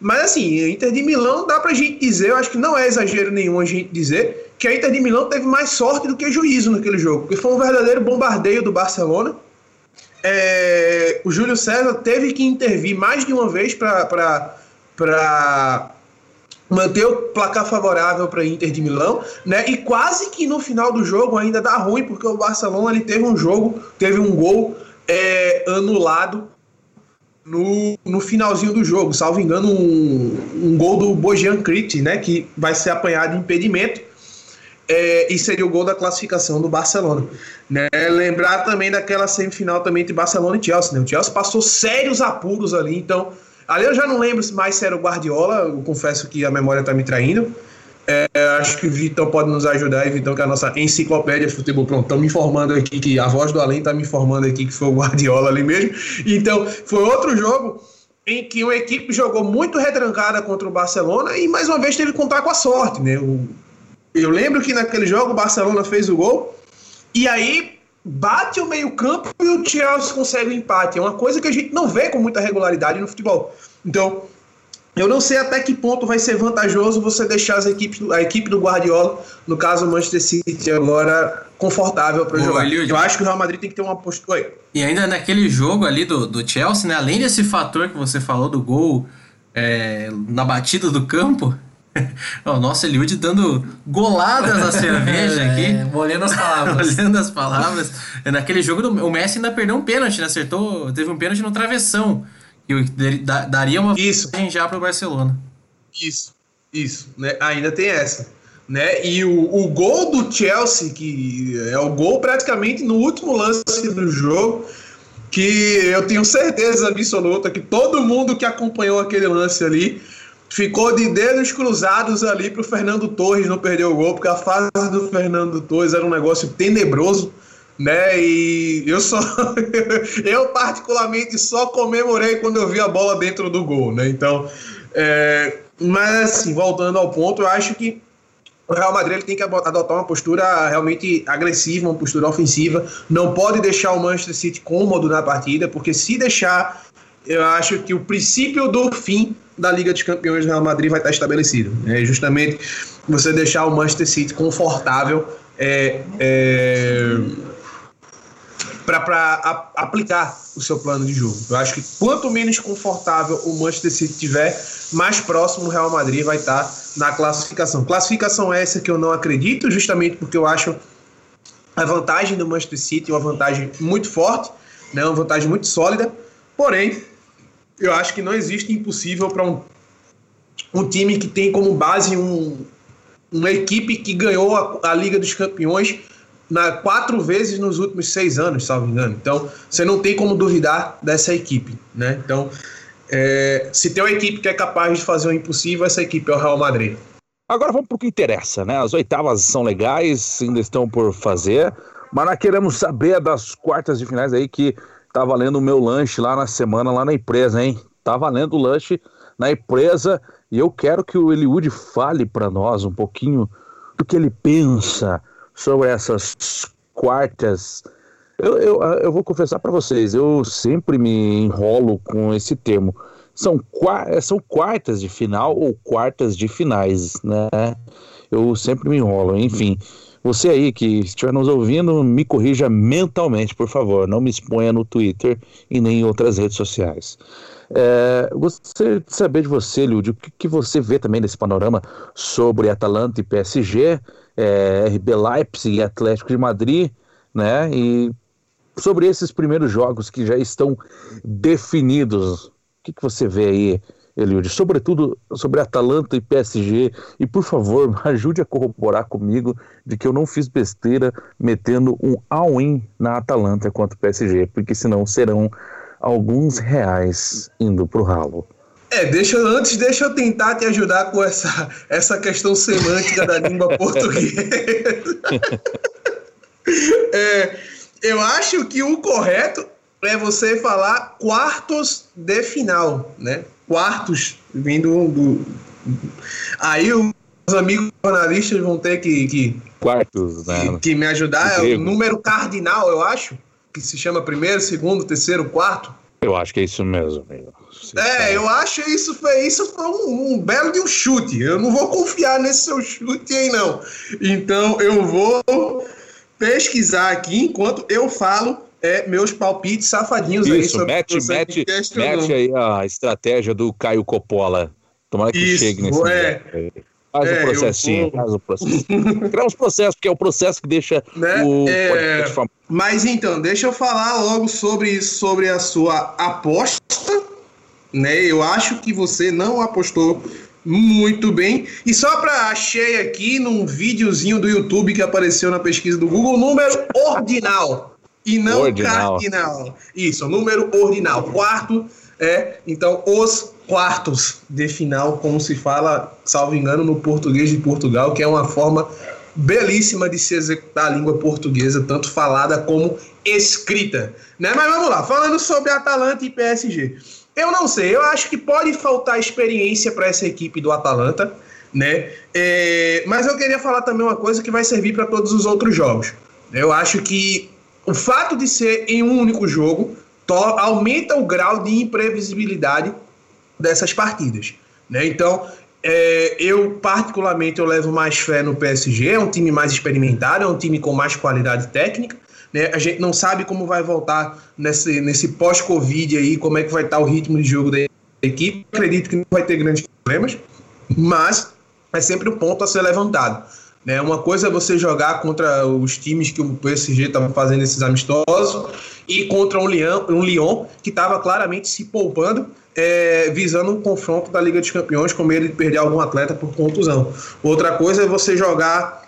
mas assim, a Inter de Milão dá pra gente dizer, eu acho que não é exagero nenhum a gente dizer, que a Inter de Milão teve mais sorte do que juízo naquele jogo, porque foi um verdadeiro bombardeio do Barcelona. É, o Júlio César teve que intervir mais de uma vez para manter o placar favorável para a Inter de Milão, né? E quase que no final do jogo ainda dá ruim, porque o Barcelona ele teve um jogo, teve um gol é, anulado no, no finalzinho do jogo, salvo engano, um, um gol do Bojan Kritic, né, que vai ser apanhado em impedimento, é, e seria o gol da classificação do Barcelona. Né? Lembrar também daquela semifinal também entre Barcelona e Chelsea, né? o Chelsea passou sérios apuros ali, então, ali eu já não lembro mais se era o Guardiola, eu confesso que a memória está me traindo, é, acho que o Vitão pode nos ajudar, e Vitão, que é a nossa enciclopédia de futebol. Pronto, estão me informando aqui que a voz do além está me informando aqui que foi o Guardiola ali mesmo. Então, foi outro jogo em que uma equipe jogou muito retrancada contra o Barcelona e mais uma vez teve que contar com a sorte, né? eu lembro que naquele jogo o Barcelona fez o gol e aí bate o meio-campo e o Chelsea consegue o empate. É uma coisa que a gente não vê com muita regularidade no futebol. Então, eu não sei até que ponto vai ser vantajoso você deixar as equipes, a equipe do Guardiola, no caso o Manchester City, agora confortável para jogar. Eu acho que o Real Madrid tem que ter uma postura. E ainda naquele jogo ali do, do Chelsea, né? Além desse fator que você falou do gol é, na batida do campo, [LAUGHS] o nosso Eliud dando goladas na cerveja [LAUGHS] aqui. É, molhando as palavras. [LAUGHS] molhando as palavras. Naquele jogo, o Messi ainda perdeu um pênalti, né? Acertou, teve um pênalti no travessão que daria uma isso. já para o Barcelona. Isso, isso, né? Ainda tem essa. Né? E o, o gol do Chelsea, que é o gol praticamente no último lance do jogo, que eu tenho certeza absoluta que todo mundo que acompanhou aquele lance ali ficou de dedos cruzados ali para o Fernando Torres não perder o gol, porque a fase do Fernando Torres era um negócio tenebroso né? E eu só [LAUGHS] eu particularmente só comemorei quando eu vi a bola dentro do gol, né? Então, é, mas assim, voltando ao ponto, eu acho que o Real Madrid tem que adotar uma postura realmente agressiva, uma postura ofensiva. Não pode deixar o Manchester City cômodo na partida, porque se deixar, eu acho que o princípio do fim da Liga dos Campeões do Real Madrid vai estar estabelecido. É justamente você deixar o Manchester City confortável. É, é para aplicar o seu plano de jogo. Eu acho que quanto menos confortável o Manchester City tiver, mais próximo o Real Madrid vai estar na classificação. Classificação essa que eu não acredito, justamente porque eu acho a vantagem do Manchester City uma vantagem muito forte, né, uma vantagem muito sólida. Porém, eu acho que não existe impossível para um, um time que tem como base um, uma equipe que ganhou a, a Liga dos Campeões na, quatro vezes nos últimos seis anos, salvo engano. Então, você não tem como duvidar dessa equipe, né? Então, é, se tem uma equipe que é capaz de fazer o impossível, essa equipe é o Real Madrid. Agora vamos para o que interessa, né? As oitavas são legais, ainda estão por fazer, mas nós queremos saber das quartas de finais aí que tá valendo o meu lanche lá na semana, lá na empresa, hein? Tá valendo o lanche na empresa e eu quero que o Eliud fale para nós um pouquinho do que ele pensa sobre essas quartas. Eu, eu, eu vou confessar para vocês, eu sempre me enrolo com esse termo. São, são quartas de final ou quartas de finais, né? Eu sempre me enrolo. Enfim, você aí que estiver nos ouvindo, me corrija mentalmente, por favor. Não me exponha no Twitter e nem em outras redes sociais. É, gostaria de saber de você, Lúdio, o que, que, você vê também nesse panorama sobre Atalanta e PSG, é, RB Leipzig e Atlético de Madrid, né? E sobre esses primeiros jogos que já estão definidos, o que, que você vê aí, Eliud? Sobretudo sobre Atalanta e PSG. E por favor, [LAUGHS] ajude a corroborar comigo de que eu não fiz besteira metendo um all-in na Atalanta contra o PSG, porque senão serão alguns reais indo pro ralo. É, deixa antes deixa eu tentar te ajudar com essa, essa questão semântica da língua [LAUGHS] portuguesa. é, eu acho que o correto é você falar quartos de final, né? Quartos vindo do. Aí os amigos jornalistas vão ter que. que quartos, né? Que, que me ajudar. É o número cardinal, eu acho que se chama primeiro, segundo, terceiro, quarto. Eu acho que é isso mesmo, amigo. É, eu acho isso foi isso foi um, um, belo de um chute. Eu não vou confiar nesse seu chute aí não. Então eu vou pesquisar aqui enquanto eu falo é, meus palpites safadinhos isso, aí sobre mete, mete, mete aí a estratégia do Caio Coppola. Tomara que isso, chegue nesse é. Faz é, o processinho, vou... faz o processo. Criar os processos, porque é o processo que deixa [LAUGHS] né? o é... Mas então, deixa eu falar logo sobre, sobre a sua aposta. Né? Eu acho que você não apostou muito bem. E só para achei aqui num videozinho do YouTube que apareceu na pesquisa do Google, número ordinal e não ordinal. cardinal. Isso, número ordinal. Quarto é, então, os quartos de final, como se fala, salvo engano, no português de Portugal, que é uma forma belíssima de se executar a língua portuguesa, tanto falada como escrita. Né? Mas vamos lá, falando sobre Atalanta e PSG. Eu não sei, eu acho que pode faltar experiência para essa equipe do Atalanta, né? É, mas eu queria falar também uma coisa que vai servir para todos os outros jogos. Eu acho que o fato de ser em um único jogo aumenta o grau de imprevisibilidade dessas partidas. Né? Então, é, eu particularmente eu levo mais fé no PSG, é um time mais experimentado, é um time com mais qualidade técnica. Né? A gente não sabe como vai voltar nesse, nesse pós-Covid aí, como é que vai estar o ritmo de jogo da equipe. Acredito que não vai ter grandes problemas, mas é sempre um ponto a ser levantado. Né? Uma coisa é você jogar contra os times que o PSG estava fazendo esses amistosos e contra um Lyon, um Lyon que estava claramente se poupando, é, visando um confronto da Liga dos Campeões com medo de perder algum atleta por contusão. Outra coisa é você jogar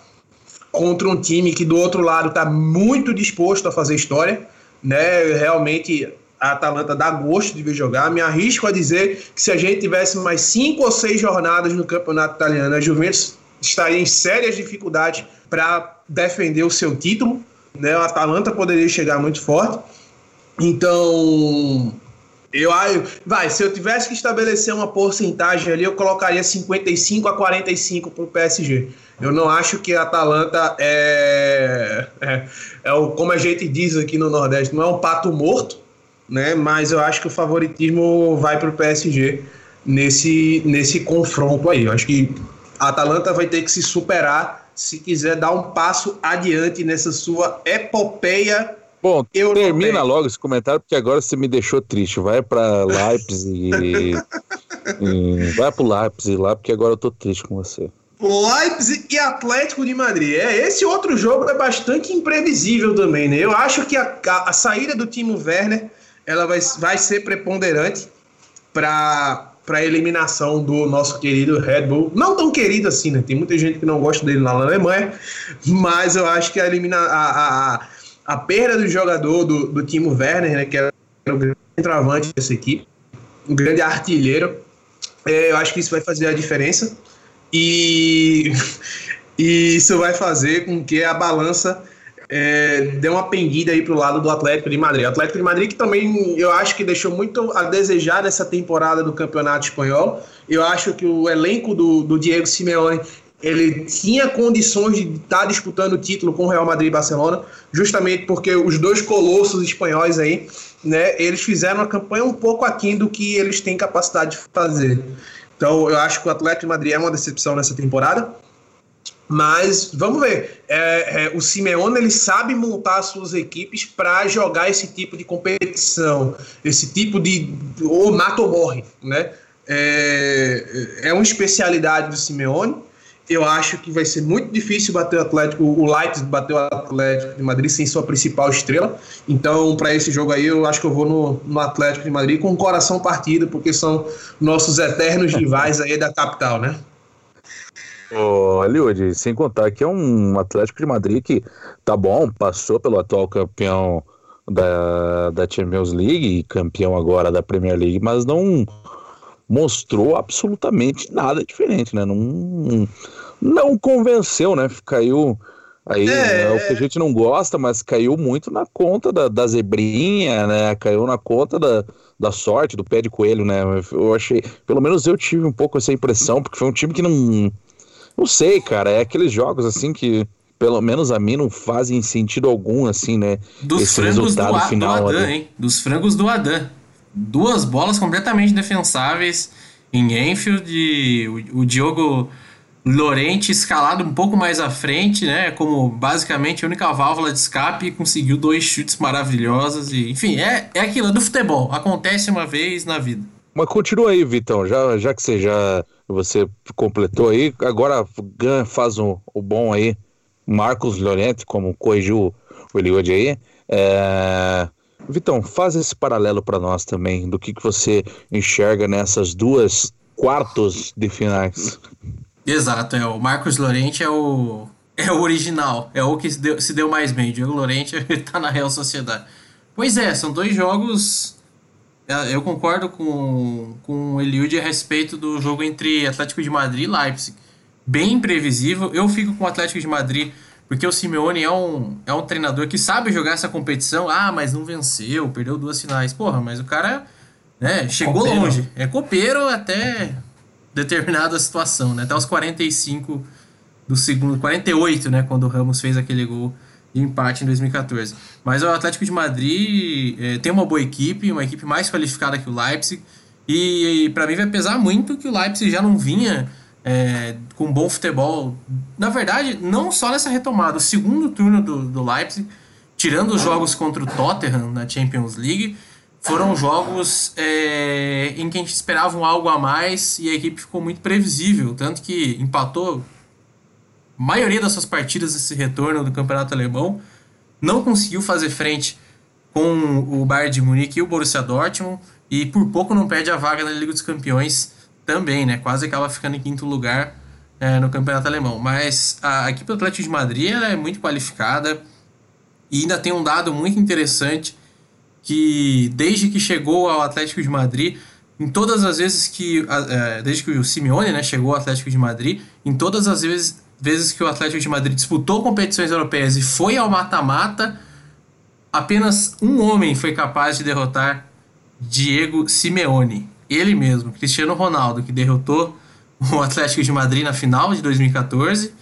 contra um time que do outro lado está muito disposto a fazer história, né? Realmente a Atalanta dá gosto de ver jogar. Me arrisco a dizer que se a gente tivesse mais cinco ou seis jornadas no campeonato italiano, a Juventus estaria em sérias dificuldades para defender o seu título. Né? O Atalanta poderia chegar muito forte. Então, eu vai, se eu tivesse que estabelecer uma porcentagem ali, eu colocaria 55 a 45 para o PSG. Eu não acho que a Atalanta é, é, é o, como a gente diz aqui no Nordeste, não é um pato morto, né? Mas eu acho que o favoritismo vai para o PSG nesse, nesse confronto aí. Eu acho que a Atalanta vai ter que se superar se quiser dar um passo adiante nessa sua epopeia. Bom, europeia. termina logo esse comentário porque agora você me deixou triste. Vai para Leipzig e, [LAUGHS] e vai para Leipzig lá porque agora eu tô triste com você. Leipzig e Atlético de Madrid. É, esse outro jogo é bastante imprevisível também, né? Eu acho que a, a, a saída do Timo Werner ela vai, vai ser preponderante para a eliminação do nosso querido Red Bull. Não tão querido assim, né? Tem muita gente que não gosta dele lá na Alemanha, mas eu acho que a, elimina, a, a, a perda do jogador do, do Timo Werner, né? Que era o grande travante dessa equipe, um grande artilheiro, é, eu acho que isso vai fazer a diferença. E, [LAUGHS] e isso vai fazer com que a balança é, uma pendida aí pro lado do Atlético de Madrid. O Atlético de Madrid que também eu acho que deixou muito a desejar nessa temporada do Campeonato Espanhol. Eu acho que o elenco do, do Diego Simeone ele tinha condições de estar tá disputando o título com o Real Madrid e Barcelona, justamente porque os dois colossos espanhóis aí, né, eles fizeram uma campanha um pouco aquém do que eles têm capacidade de fazer. Então, eu acho que o Atlético de Madrid é uma decepção nessa temporada. Mas vamos ver. É, é, o Simeone ele sabe montar suas equipes para jogar esse tipo de competição, esse tipo de ou mata ou morre, né? É, é uma especialidade do Simeone. Eu acho que vai ser muito difícil bater o Atlético, o Leipzig bater o Atlético de Madrid sem sua principal estrela. Então, para esse jogo aí, eu acho que eu vou no, no Atlético de Madrid com o coração partido, porque são nossos eternos rivais aí da capital, né? Ô, Eliud, sem contar que é um Atlético de Madrid que tá bom, passou pelo atual campeão da, da Champions League, campeão agora da Premier League, mas não mostrou absolutamente nada diferente, né? Não, não convenceu, né? Caiu aí, é, é o que a gente não gosta, mas caiu muito na conta da, da zebrinha, né? Caiu na conta da, da sorte, do pé de coelho, né? Eu achei, pelo menos eu tive um pouco essa impressão, porque foi um time que não não sei, cara. É aqueles jogos assim que, pelo menos a mim, não fazem sentido algum, assim, né? Dos Esse frangos do, a, final, do Adam, ali. hein? Dos frangos do Adam. Duas bolas completamente defensáveis em Enfield. E o, o Diogo Lorente escalado um pouco mais à frente, né? Como basicamente a única válvula de escape, conseguiu dois chutes maravilhosos. e Enfim, é, é aquilo é do futebol. Acontece uma vez na vida. Mas continua aí, Vitão, já, já que você já você completou aí, agora faz o, o bom aí, Marcos Llorente, como corrigiu o Eliud aí. É... Vitão, faz esse paralelo para nós também, do que, que você enxerga nessas duas quartos de finais. Exato, é o Marcos Llorente é o é o original, é o que se deu, se deu mais bem. O Diego Llorente está [LAUGHS] na Real Sociedade. Pois é, são dois jogos é, eu concordo com, com o Eliud a respeito do jogo entre Atlético de Madrid e Leipzig. Bem imprevisível. Eu fico com o Atlético de Madrid porque o Simeone é um, é um treinador que sabe jogar essa competição. Ah, mas não venceu, perdeu duas finais. Porra, mas o cara né, chegou copeiro. longe. É copeiro até determinada situação, né? Até os 45 do segundo, 48, né? Quando o Ramos fez aquele gol de empate em 2014. Mas o Atlético de Madrid é, tem uma boa equipe, uma equipe mais qualificada que o Leipzig. E, e para mim vai pesar muito que o Leipzig já não vinha é, com bom futebol. Na verdade, não só nessa retomada. O segundo turno do, do Leipzig, tirando os jogos contra o Tottenham na Champions League, foram jogos é, em que a gente esperava algo a mais e a equipe ficou muito previsível. Tanto que empatou a maioria das suas partidas desse retorno do campeonato alemão. Não conseguiu fazer frente com o Bayern de Munique e o Borussia Dortmund e por pouco não perde a vaga na Liga dos Campeões também, né? Quase acaba ficando em quinto lugar é, no campeonato alemão. Mas a equipe do Atlético de Madrid é muito qualificada e ainda tem um dado muito interessante que desde que chegou ao Atlético de Madrid, em todas as vezes que é, desde que o Simeone né, chegou ao Atlético de Madrid, em todas as vezes, vezes que o Atlético de Madrid disputou competições europeias e foi ao mata-mata, apenas um homem foi capaz de derrotar Diego Simeone. Ele mesmo, Cristiano Ronaldo, que derrotou o Atlético de Madrid na final de 2014,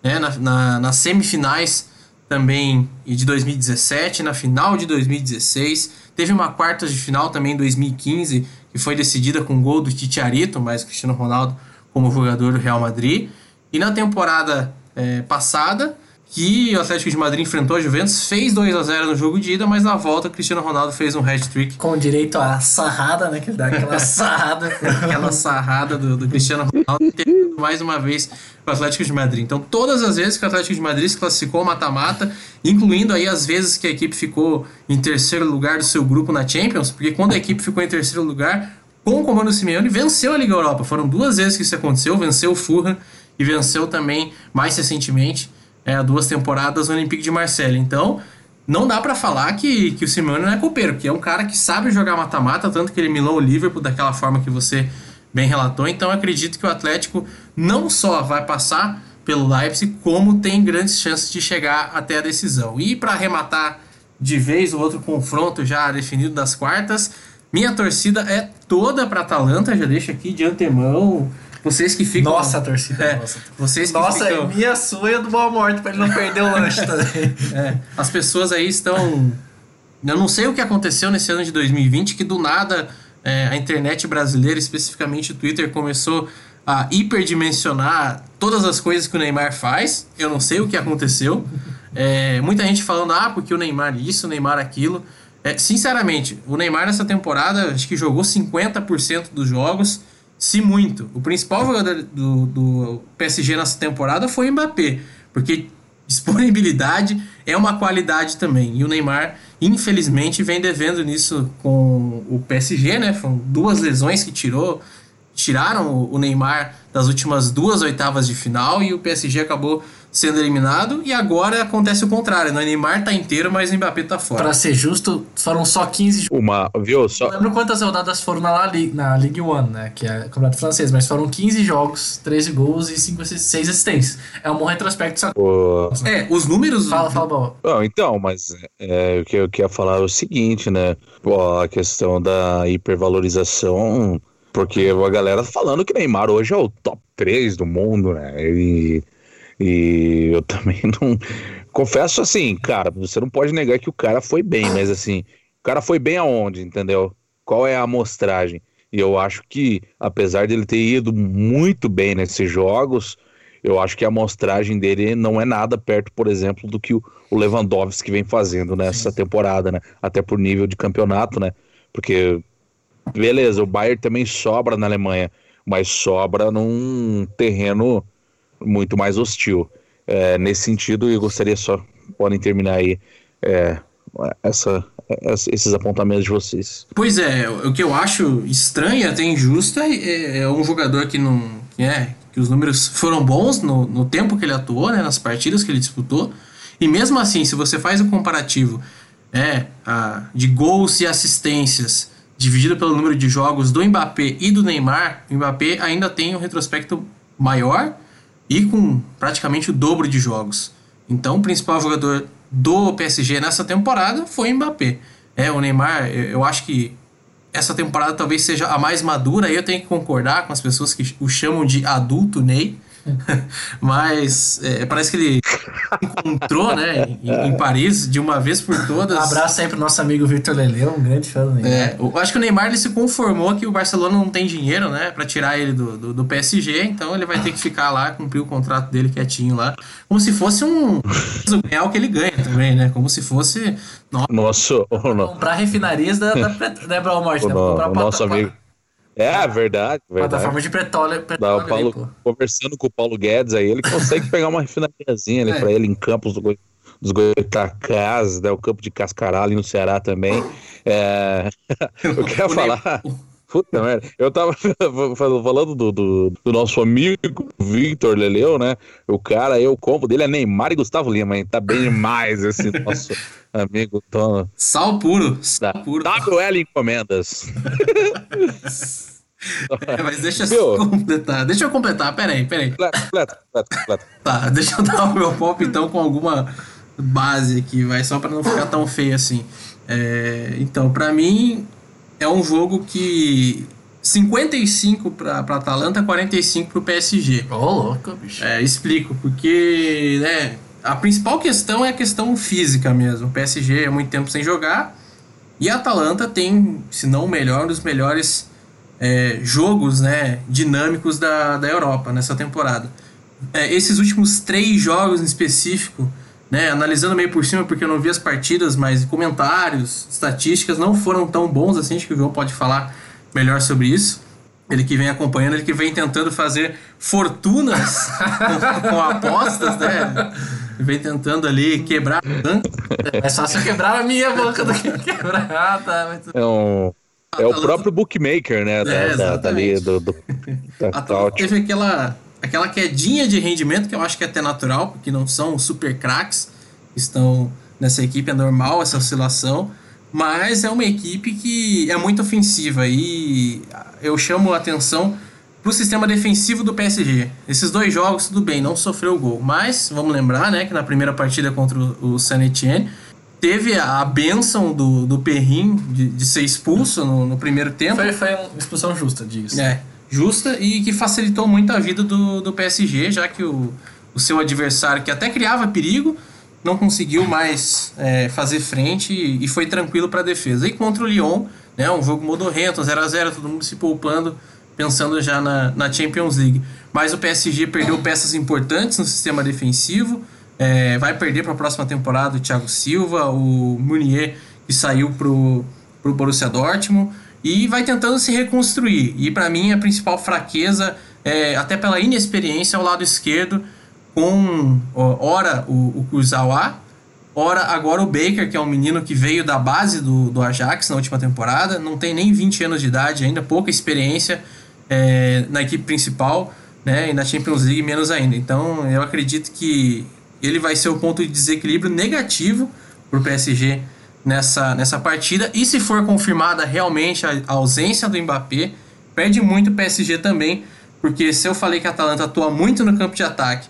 né, na, na, nas semifinais também de 2017, na final de 2016. Teve uma quarta de final também em 2015, que foi decidida com gol do Titiarito, mas Cristiano Ronaldo como jogador do Real Madrid. E na temporada é, passada, que o Atlético de Madrid enfrentou a Juventus, fez 2 a 0 no jogo de ida, mas na volta o Cristiano Ronaldo fez um hat-trick. Com direito à sarrada, né? Que ele dá aquela [LAUGHS] sarrada. aquela sarrada do, do Cristiano Ronaldo, mais uma vez o Atlético de Madrid. Então, todas as vezes que o Atlético de Madrid se classificou mata-mata, incluindo aí as vezes que a equipe ficou em terceiro lugar do seu grupo na Champions, porque quando a equipe ficou em terceiro lugar, com o comando Simeone, venceu a Liga Europa. Foram duas vezes que isso aconteceu, venceu o Fulham e venceu também, mais recentemente, é, duas temporadas o Olympique de Marseille. Então, não dá para falar que, que o Simeone não é copeiro, porque é um cara que sabe jogar mata-mata, tanto que ele milou o Liverpool daquela forma que você bem relatou. Então, acredito que o Atlético não só vai passar pelo Leipzig, como tem grandes chances de chegar até a decisão. E para arrematar de vez o outro confronto já definido das quartas, minha torcida é toda para Atalanta, já deixo aqui de antemão vocês que ficam. Nossa, torcida. É, nossa. Vocês que nossa, ficam... é minha sua e do Boa Morte pra ele não perder o lanche também. [LAUGHS] É, as pessoas aí estão. Eu não sei o que aconteceu nesse ano de 2020, que do nada é, a internet brasileira, especificamente o Twitter, começou a hiperdimensionar todas as coisas que o Neymar faz. Eu não sei o que aconteceu. É, muita gente falando, ah, porque o Neymar isso, o Neymar aquilo. É, sinceramente, o Neymar nessa temporada acho que jogou 50% dos jogos se muito. O principal jogador do, do PSG nessa temporada foi o Mbappé, porque disponibilidade é uma qualidade também. E o Neymar, infelizmente, vem devendo nisso com o PSG, né? Foram duas lesões que tirou, tiraram o Neymar das últimas duas oitavas de final e o PSG acabou sendo eliminado. E agora acontece o contrário, né? O Neymar tá inteiro, mas o Mbappé tá fora. Pra ser justo, foram só 15 jogos. Uma, viu? Só... Não lembro quantas rodadas foram na, La Ligue, na Ligue 1, né? Que é o campeonato francês, mas foram 15 jogos, 13 gols e 5, 6 assistências. É um bom retrospecto. Sabe? O... É, os números. Fala, fala, bom. Não, então, mas é, o que eu queria falar é o seguinte, né? Pô, a questão da hipervalorização. Porque a galera tá falando que Neymar hoje é o top 3 do mundo, né? E e eu também [LAUGHS] não. Confesso assim, cara, você não pode negar que o cara foi bem, mas assim, o cara foi bem aonde, entendeu? Qual é a amostragem? E eu acho que, apesar dele ter ido muito bem nesses jogos, eu acho que a amostragem dele não é nada perto, por exemplo, do que o Lewandowski vem fazendo nessa temporada, né? Até por nível de campeonato, né? Porque, beleza, o Bayern também sobra na Alemanha, mas sobra num terreno muito mais hostil. É, nesse sentido, eu gostaria só, podem terminar aí é, essa, esses apontamentos de vocês. Pois é, o que eu acho estranho, até injusto, é, é um jogador que não. Que é, que os números foram bons no, no tempo que ele atuou, né, nas partidas que ele disputou. E mesmo assim, se você faz o comparativo é, a, de gols e assistências dividido pelo número de jogos do Mbappé e do Neymar, o Mbappé ainda tem um retrospecto maior e com praticamente o dobro de jogos. Então, o principal jogador do PSG nessa temporada foi o Mbappé. É, o Neymar, eu acho que essa temporada talvez seja a mais madura, eu tenho que concordar com as pessoas que o chamam de adulto Ney, [LAUGHS] Mas é, parece que ele encontrou, né, em, em, Paris, de uma vez por todas. Um abraço aí pro nosso amigo Victor Leleu, um grande fã do Neymar. É, eu acho que o Neymar ele se conformou que o Barcelona não tem dinheiro, né, pra tirar ele do, do, do PSG, então ele vai ter que ficar lá, cumprir o contrato dele quietinho lá. Como se fosse um real que ele ganha também, né? Como se fosse. Nossa, comprar refinarias da, da, da, da Belmort, né? O nosso amigo. É, verdade, verdade. Plataforma de petróleo. petróleo Paulo, ali, conversando com o Paulo Guedes aí, ele consegue pegar uma refinariazinha ali [LAUGHS] é. pra ele em Campos do, dos Goitacás, né, o campo de Cascará ali no Ceará também. É... [LAUGHS] Eu quero falar. Puta merda. Eu tava [LAUGHS] falando do, do, do, nosso amigo Victor Leleu, né? O cara, eu, o combo dele é Neymar e Gustavo Lima, hein? Tá bem demais esse [LAUGHS] nosso amigo Tom. Sal puro. Sal puro. WL Encomendas. [LAUGHS] É, mas deixa eu completar. Deixa eu completar, peraí, peraí. Completa, completa. Tá, deixa eu dar o meu pop então com alguma base aqui, vai, só pra não ficar tão feio assim. É, então, pra mim, é um jogo que 55 para Atalanta, 45 para o PSG. Ô, oh, louco, bicho. É, explico, porque né, a principal questão é a questão física mesmo. O PSG é muito tempo sem jogar e a Atalanta tem, se não o melhor, um dos melhores é, jogos né, dinâmicos da, da Europa nessa temporada. É, esses últimos três jogos em específico, né, analisando meio por cima porque eu não vi as partidas, mas comentários, estatísticas não foram tão bons assim, acho que o João pode falar melhor sobre isso. Ele que vem acompanhando, ele que vem tentando fazer fortunas com, [LAUGHS] com, apostas, né? Vem tentando ali quebrar. É só se quebrar a minha boca do que quebrar. Ah, tá. Muito... É um é o próprio bookmaker, né? Da, é, da, dali, do, do, da teve aquela, aquela quedinha de rendimento que eu acho que é até natural, porque não são super craques que estão nessa equipe, é normal essa oscilação, mas é uma equipe que é muito ofensiva e eu chamo a atenção para o sistema defensivo do PSG. Esses dois jogos, tudo bem, não sofreu gol, mas vamos lembrar né, que na primeira partida contra o Saint Etienne teve a benção do, do Perrin de, de ser expulso no, no primeiro tempo. Foi, foi uma expulsão justa, diga-se. É, justa e que facilitou muito a vida do, do PSG, já que o, o seu adversário, que até criava perigo, não conseguiu mais é, fazer frente e, e foi tranquilo para a defesa. E contra o Lyon, né, um jogo modorrento, 0 a 0 todo mundo se poupando, pensando já na, na Champions League. Mas o PSG perdeu peças importantes no sistema defensivo, é, vai perder para a próxima temporada o Thiago Silva, o Munier, que saiu para o Borussia Dortmund, e vai tentando se reconstruir. E para mim a principal fraqueza, é, até pela inexperiência, é o lado esquerdo, com ora o, o Kurzawa, ora agora o Baker, que é um menino que veio da base do, do Ajax na última temporada, não tem nem 20 anos de idade ainda, pouca experiência é, na equipe principal, né, e na Champions League menos ainda. Então eu acredito que ele vai ser o ponto de desequilíbrio negativo para o PSG nessa, nessa partida. E se for confirmada realmente a, a ausência do Mbappé, perde muito o PSG também, porque se eu falei que a Atalanta atua muito no campo de ataque,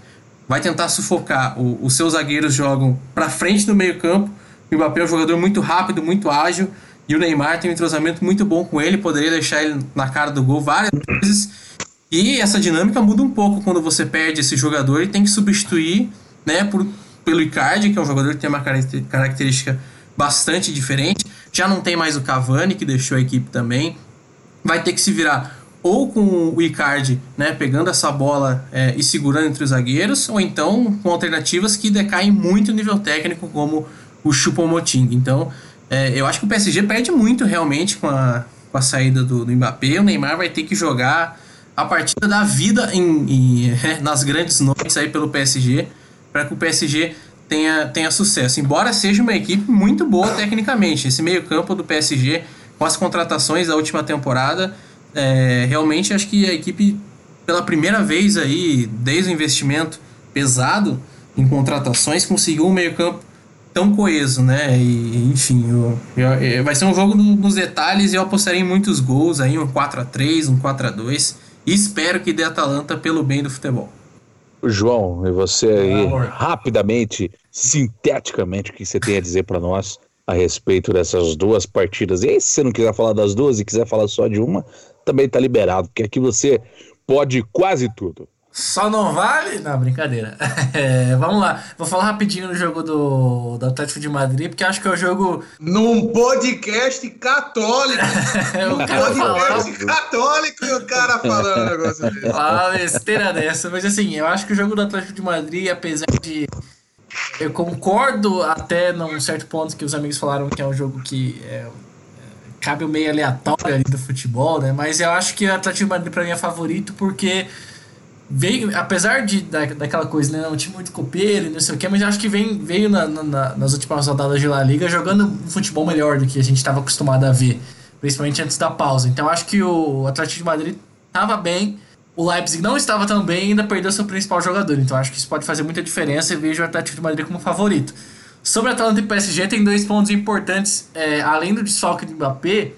vai tentar sufocar, o, os seus zagueiros jogam para frente no meio campo, o Mbappé é um jogador muito rápido, muito ágil, e o Neymar tem um entrosamento muito bom com ele, poderia deixar ele na cara do gol várias vezes. E essa dinâmica muda um pouco quando você perde esse jogador e tem que substituir né, por, pelo Icardi, que é um jogador que tem uma característica bastante diferente. Já não tem mais o Cavani, que deixou a equipe também. Vai ter que se virar ou com o Icardi né, pegando essa bola é, e segurando entre os zagueiros, ou então com alternativas que decaem muito o nível técnico, como o Choupo-Moting. Então, é, eu acho que o PSG perde muito realmente com a, com a saída do, do Mbappé. O Neymar vai ter que jogar a partida da vida em, em, [LAUGHS] nas grandes noites aí pelo PSG para que o PSG tenha, tenha sucesso. Embora seja uma equipe muito boa tecnicamente, esse meio-campo do PSG, com as contratações da última temporada, é, realmente acho que a equipe, pela primeira vez aí, desde o investimento pesado em contratações, conseguiu um meio-campo tão coeso, né? E, enfim, eu, eu, eu, vai ser um jogo nos detalhes e eu apostaria em muitos gols aí, um 4 a 3 um 4 a 2 e espero que dê Atalanta pelo bem do futebol. João, e você aí, rapidamente, sinteticamente, o que você tem a dizer para nós a respeito dessas duas partidas? E aí, se você não quiser falar das duas e quiser falar só de uma, também está liberado, porque aqui você pode quase tudo. Só não vale? Não, brincadeira. [LAUGHS] É, vamos lá. Vou falar rapidinho no jogo do, do Atlético de Madrid, porque acho que é o jogo. Num podcast católico. [LAUGHS] o Num cara podcast católico e o cara falando um negócio desse. [LAUGHS] Uma besteira dessa. Mas assim, eu acho que o jogo do Atlético de Madrid, apesar de. Eu concordo até num certo ponto que os amigos falaram que é um jogo que é, é, cabe o meio aleatório ali do futebol, né? Mas eu acho que o Atlético de Madrid pra mim é favorito porque veio, apesar de da, daquela coisa, né? Um time muito copeiro e não sei o que, mas acho que vem, veio na, na- nas últimas rodadas de La Liga jogando um futebol melhor do que a gente estava acostumado a ver, principalmente antes da pausa. Então acho que o Atlético de Madrid estava bem, o Leipzig não estava tão bem e ainda perdeu seu principal jogador. Então acho que isso pode fazer muita diferença e vejo o Atlético de Madrid como favorito. Sobre Atalanta e PSG, tem dois pontos importantes. é, além do desfalque do Mbappé,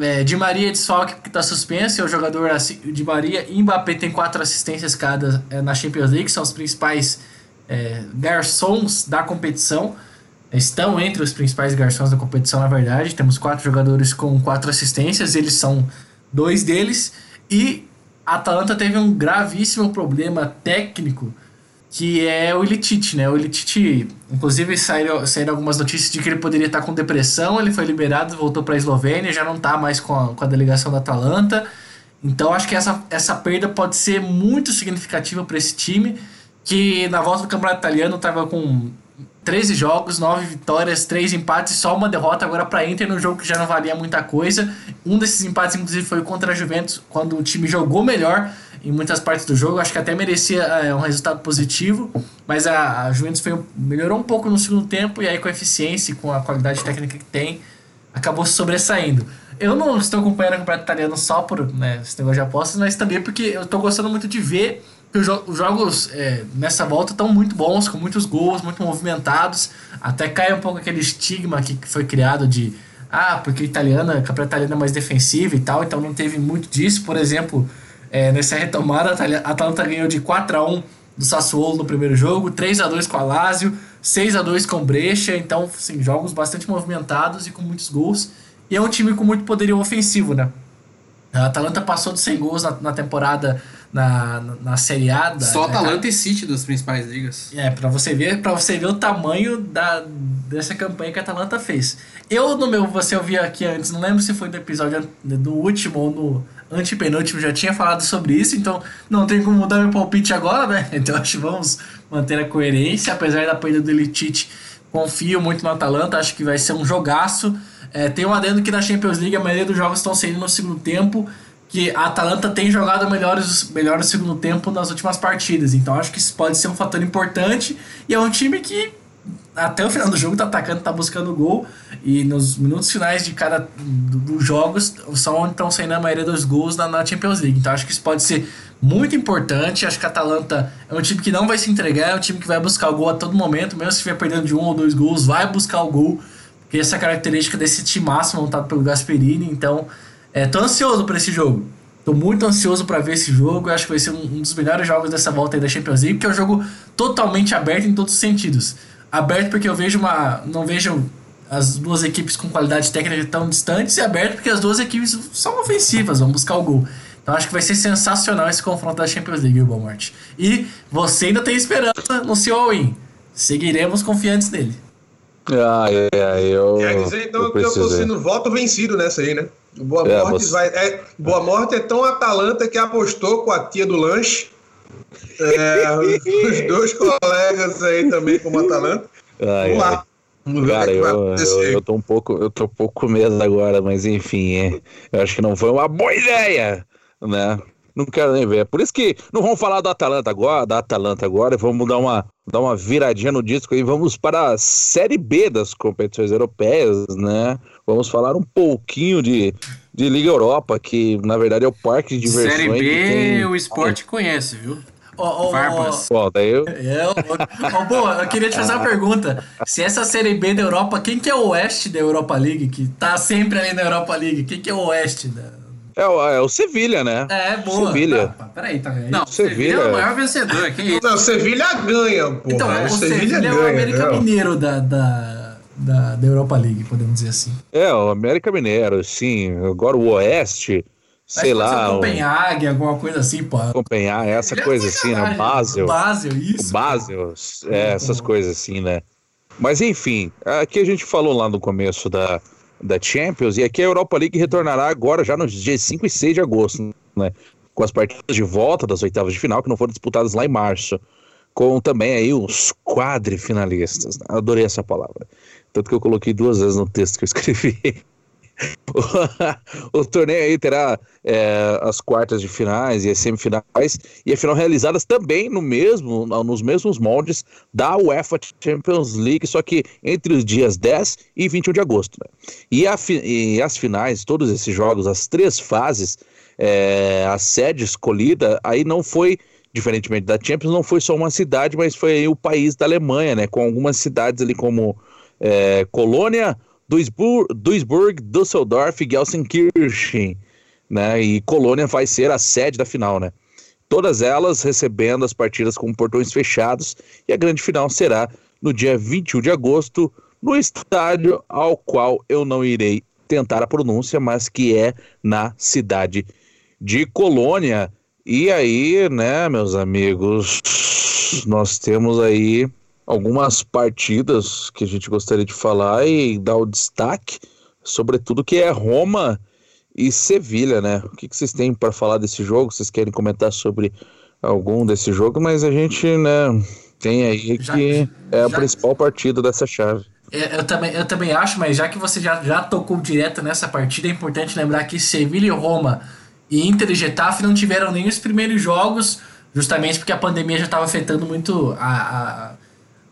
é, Di Maria é desfalque que está suspenso, é o jogador Di Maria e Mbappé tem quatro assistências cada é, na Champions League, são os principais é, garçons da competição. Estão entre os principais garçons da competição, na verdade. Temos quatro jogadores com quatro assistências, eles são dois deles. E a Atalanta teve um gravíssimo problema técnico que é o Ilitite, né? O Ilitite, inclusive saíram, saíram algumas notícias de que ele poderia estar com depressão, ele foi liberado, voltou para a Eslovênia, já não está mais com a, com a delegação da Atalanta. Então acho que essa, essa perda pode ser muito significativa para esse time, que na volta do Campeonato Italiano estava com 13 jogos, 9 vitórias, 3 empates só uma derrota agora para Inter no jogo que já não valia muita coisa. Um desses empates, inclusive, foi contra a Juventus, quando o time jogou melhor em muitas partes do jogo. Acho que até merecia é, um resultado positivo, mas a, a Juventus foi, melhorou um pouco no segundo tempo e aí com a eficiência e com a qualidade técnica que tem, acabou sobressaindo. Eu não estou acompanhando o campeonato italiano só por né, esse negócio de apostas, mas também porque eu estou gostando muito de ver jo- os jogos é, nessa volta estão muito bons, com muitos gols, muito movimentados. Até cai um pouco aquele estigma que, foi criado de ah, porque o italiano, o campeonato italiano é mais defensivo e tal, então não teve muito disso. Por exemplo, é, nessa retomada, a a Atalanta ganhou de 4 a 1 do Sassuolo no primeiro jogo, 3 a 2 com a Lazio, 6 a 2 com o Brescia, então, assim, jogos bastante movimentados e com muitos gols. E é um time com muito poderio ofensivo, né? A Atalanta passou de 100 gols na, na temporada na, na, Série A. Da, Só Atalanta e City das principais ligas. é, pra você ver, para você ver o tamanho da, dessa campanha que a Atalanta fez. Eu, no meu, você ouvia aqui antes, não lembro se foi do episódio do último ou no antepenúltimo, já tinha falado sobre isso, então não tem como mudar meu palpite agora, né? [LAUGHS] Então acho que vamos manter a coerência, apesar da perda do Elitite, confio muito no Atalanta, acho que vai ser um jogaço. É, tem um adendo que na Champions League a maioria dos jogos estão saindo no segundo tempo, que a Atalanta tem jogado melhores, melhor no segundo tempo nas últimas partidas. Então acho que isso pode ser um fator importante. E é um time que até o final do jogo tá atacando, tá buscando gol. E nos minutos finais de cada do- dos jogos são onde estão saindo a maioria dos gols na, na Champions League. Então acho que isso pode ser muito importante. Acho que a Atalanta é um time que não vai se entregar, é um time que vai buscar o gol a todo momento, mesmo se estiver perdendo de um ou dois gols, vai buscar o gol. Essa é a característica desse timaço montado pelo Gasperini. Então, é, tô ansioso para esse jogo. Tô muito ansioso para ver esse jogo. Acho que vai ser um, um dos melhores jogos dessa volta aí da Champions League, porque é um jogo totalmente aberto em todos os sentidos. Aberto porque eu vejo uma. não vejo as duas equipes com qualidade técnica tão distantes, e aberto porque as duas equipes são ofensivas, vão buscar o gol. Então acho que vai ser sensacional esse confronto da Champions League, Morte. E você ainda tem esperança no seu all-in. Seguiremos confiantes nele. Ah, é, eu. Quer dizer, então, eu que eu tô sendo voto vencido nessa aí, né? Boa É, Morte você- vai. É, Boa Morte é tão Atalanta que apostou com a tia do lanche. É, [LAUGHS] os dois colegas aí também como Atalanta. Ai, Vamos lá. Vamos ver o Cara, que eu, vai eu, acontecer. eu tô um pouco, eu tô um pouco com medo agora, mas enfim, é, eu acho que não foi uma boa ideia, né? Não quero nem ver. Por isso que não vamos falar da Atalanta agora, da Atalanta agora, vamos dar uma, dar uma viradinha no disco e vamos para a Série B das competições europeias, né? Vamos falar um pouquinho de, de Liga Europa, que na verdade é o parque de diversões. Série B, tem- o esporte conhece, viu? Ó, ó, ó, Farpas. Bom, daí eu, É, ó, ó, boa, eu queria te fazer uma pergunta. Se essa série B da Europa, quem que é o Oeste da Europa League? Que tá sempre ali na Europa League. Quem que é o Oeste da. É, o- é o Sevilha, né? É, boa. Sevilha. Ah, peraí, tá vendo? Não, Sevilha. Sevilha é o maior vencedor. Que? Não, Sevilha ganha, pô. Então, o Sevilha, é o América não. Mineiro da, da, da, da Europa League, podemos dizer assim. É, o América Mineiro, sim. Agora o Oeste, sei lá. Copenhague, um... alguma coisa assim, pô. Copenhague, essa é coisa assim, né? Basel. Basel, isso. O Basel, é, essas coisas assim, né? Mas enfim, aqui a gente falou lá no começo da, da Champions, e aqui a Europa League retornará agora, já nos dias 5 e 6 de agosto, né? Com as partidas de volta das oitavas de final, que não foram disputadas lá em março. Com também aí os quadrifinalistas. Adorei essa palavra. Tanto que eu coloquei duas vezes no texto que eu escrevi. [LAUGHS] o torneio aí terá é, as quartas de finais e as semifinais e a final realizadas também no mesmo, nos mesmos moldes da UEFA Champions League, só que entre os dias 10 e 21 de agosto. Né? E, a, e, as finais, todos esses jogos, as três fases, é, a sede escolhida aí não foi diferentemente da Champions, não foi só uma cidade, mas foi o país da Alemanha, né? Com algumas cidades ali como é, Colônia, Duisburg, Duisburg, Düsseldorf e Gelsenkirchen, né? E Colônia vai ser a sede da final, né? Todas elas recebendo as partidas com portões fechados e a grande final será no dia 21 de agosto no estádio ao qual eu não irei tentar a pronúncia, mas que é na cidade de Colônia. E aí, né, meus amigos, nós temos aí algumas partidas que a gente gostaria de falar e dar o destaque, sobretudo que é Roma e Sevilha, né? O que, que vocês têm para falar desse jogo? Vocês querem comentar sobre algum desse jogo? Mas a gente, né, tem aí já, que é a já, principal partida dessa chave. É, eu também, eu também acho, mas já que você já, já tocou direto nessa partida, é importante lembrar que Sevilha e Roma e Inter e Getafe não tiveram nem os primeiros jogos, justamente porque a pandemia já estava afetando muito a, a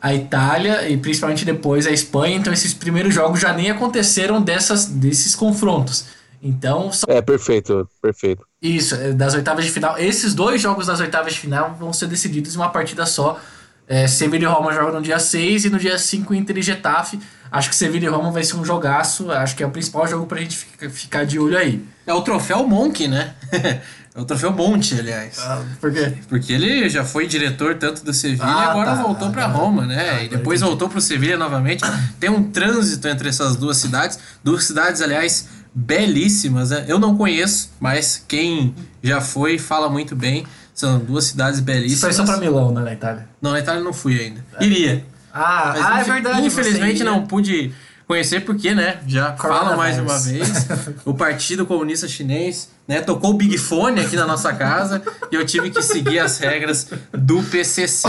a Itália e principalmente depois a Espanha. Então esses primeiros jogos já nem aconteceram dessas, desses confrontos. Então são... é perfeito, perfeito. Isso, é, das oitavas de final. Esses dois jogos das oitavas de final vão ser decididos em uma partida só. É, Sevilha e Roma jogam no dia 6 e no dia 5 Inter e Getafe. Acho que Sevilha e Roma vai ser um jogaço. Acho que é o principal jogo pra gente ficar de olho aí. É o troféu Monk, né? [LAUGHS] É o troféu Monte, aliás. Ah, por quê? Porque ele já foi diretor tanto do Sevilha ah, e agora tá, voltou para Roma, né? Ah, e depois voltou para o Sevilha novamente. Tem um trânsito entre essas duas cidades. Duas cidades, aliás, belíssimas, né? Eu não conheço, mas quem já foi fala muito bem. São duas cidades belíssimas. Foi só para Milão, né, na Itália? Não, na Itália não fui ainda. É. Iria. Ah, ah é verdade. Infelizmente não pude conhecer porque, né, já fala mais uma vez, o Partido Comunista Chinês, né, tocou o Big Fone aqui na nossa casa e eu tive que seguir as regras do PCC.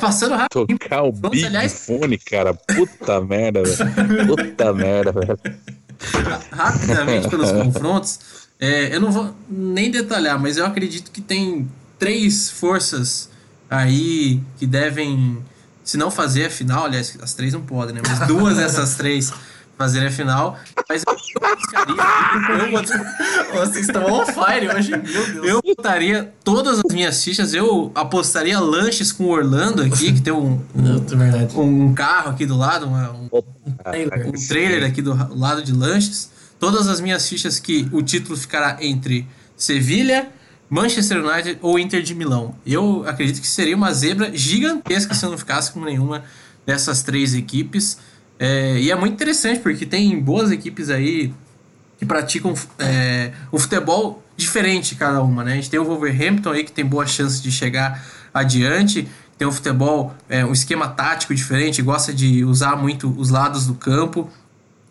Passando rápido. Tocar o Big aliás... Fone, cara, puta merda, velho. Puta merda, velho. Rapidamente pelos confrontos, é, eu não vou nem detalhar, mas eu acredito que tem três forças aí que devem se não fazer a final, aliás, as três não podem, né? Mas duas dessas três fazerem a final. Mas eu eu Vocês estão on fire hoje, meu Deus. Eu botaria todas as minhas fichas, eu apostaria lanches com Orlando aqui, que tem um, um, é um carro aqui do lado, um, um, trailer. um trailer aqui do lado de lanches. Todas as minhas fichas que o título ficará entre Sevilha Manchester United ou Inter de Milão. Eu acredito que seria uma zebra gigantesca se não ficasse com nenhuma dessas três equipes. É, e é muito interessante porque tem boas equipes aí que praticam é, um futebol diferente cada uma, né? A gente tem o Wolverhampton aí que tem boa chance de chegar adiante, tem um futebol, é, um esquema tático diferente, gosta de usar muito os lados do campo.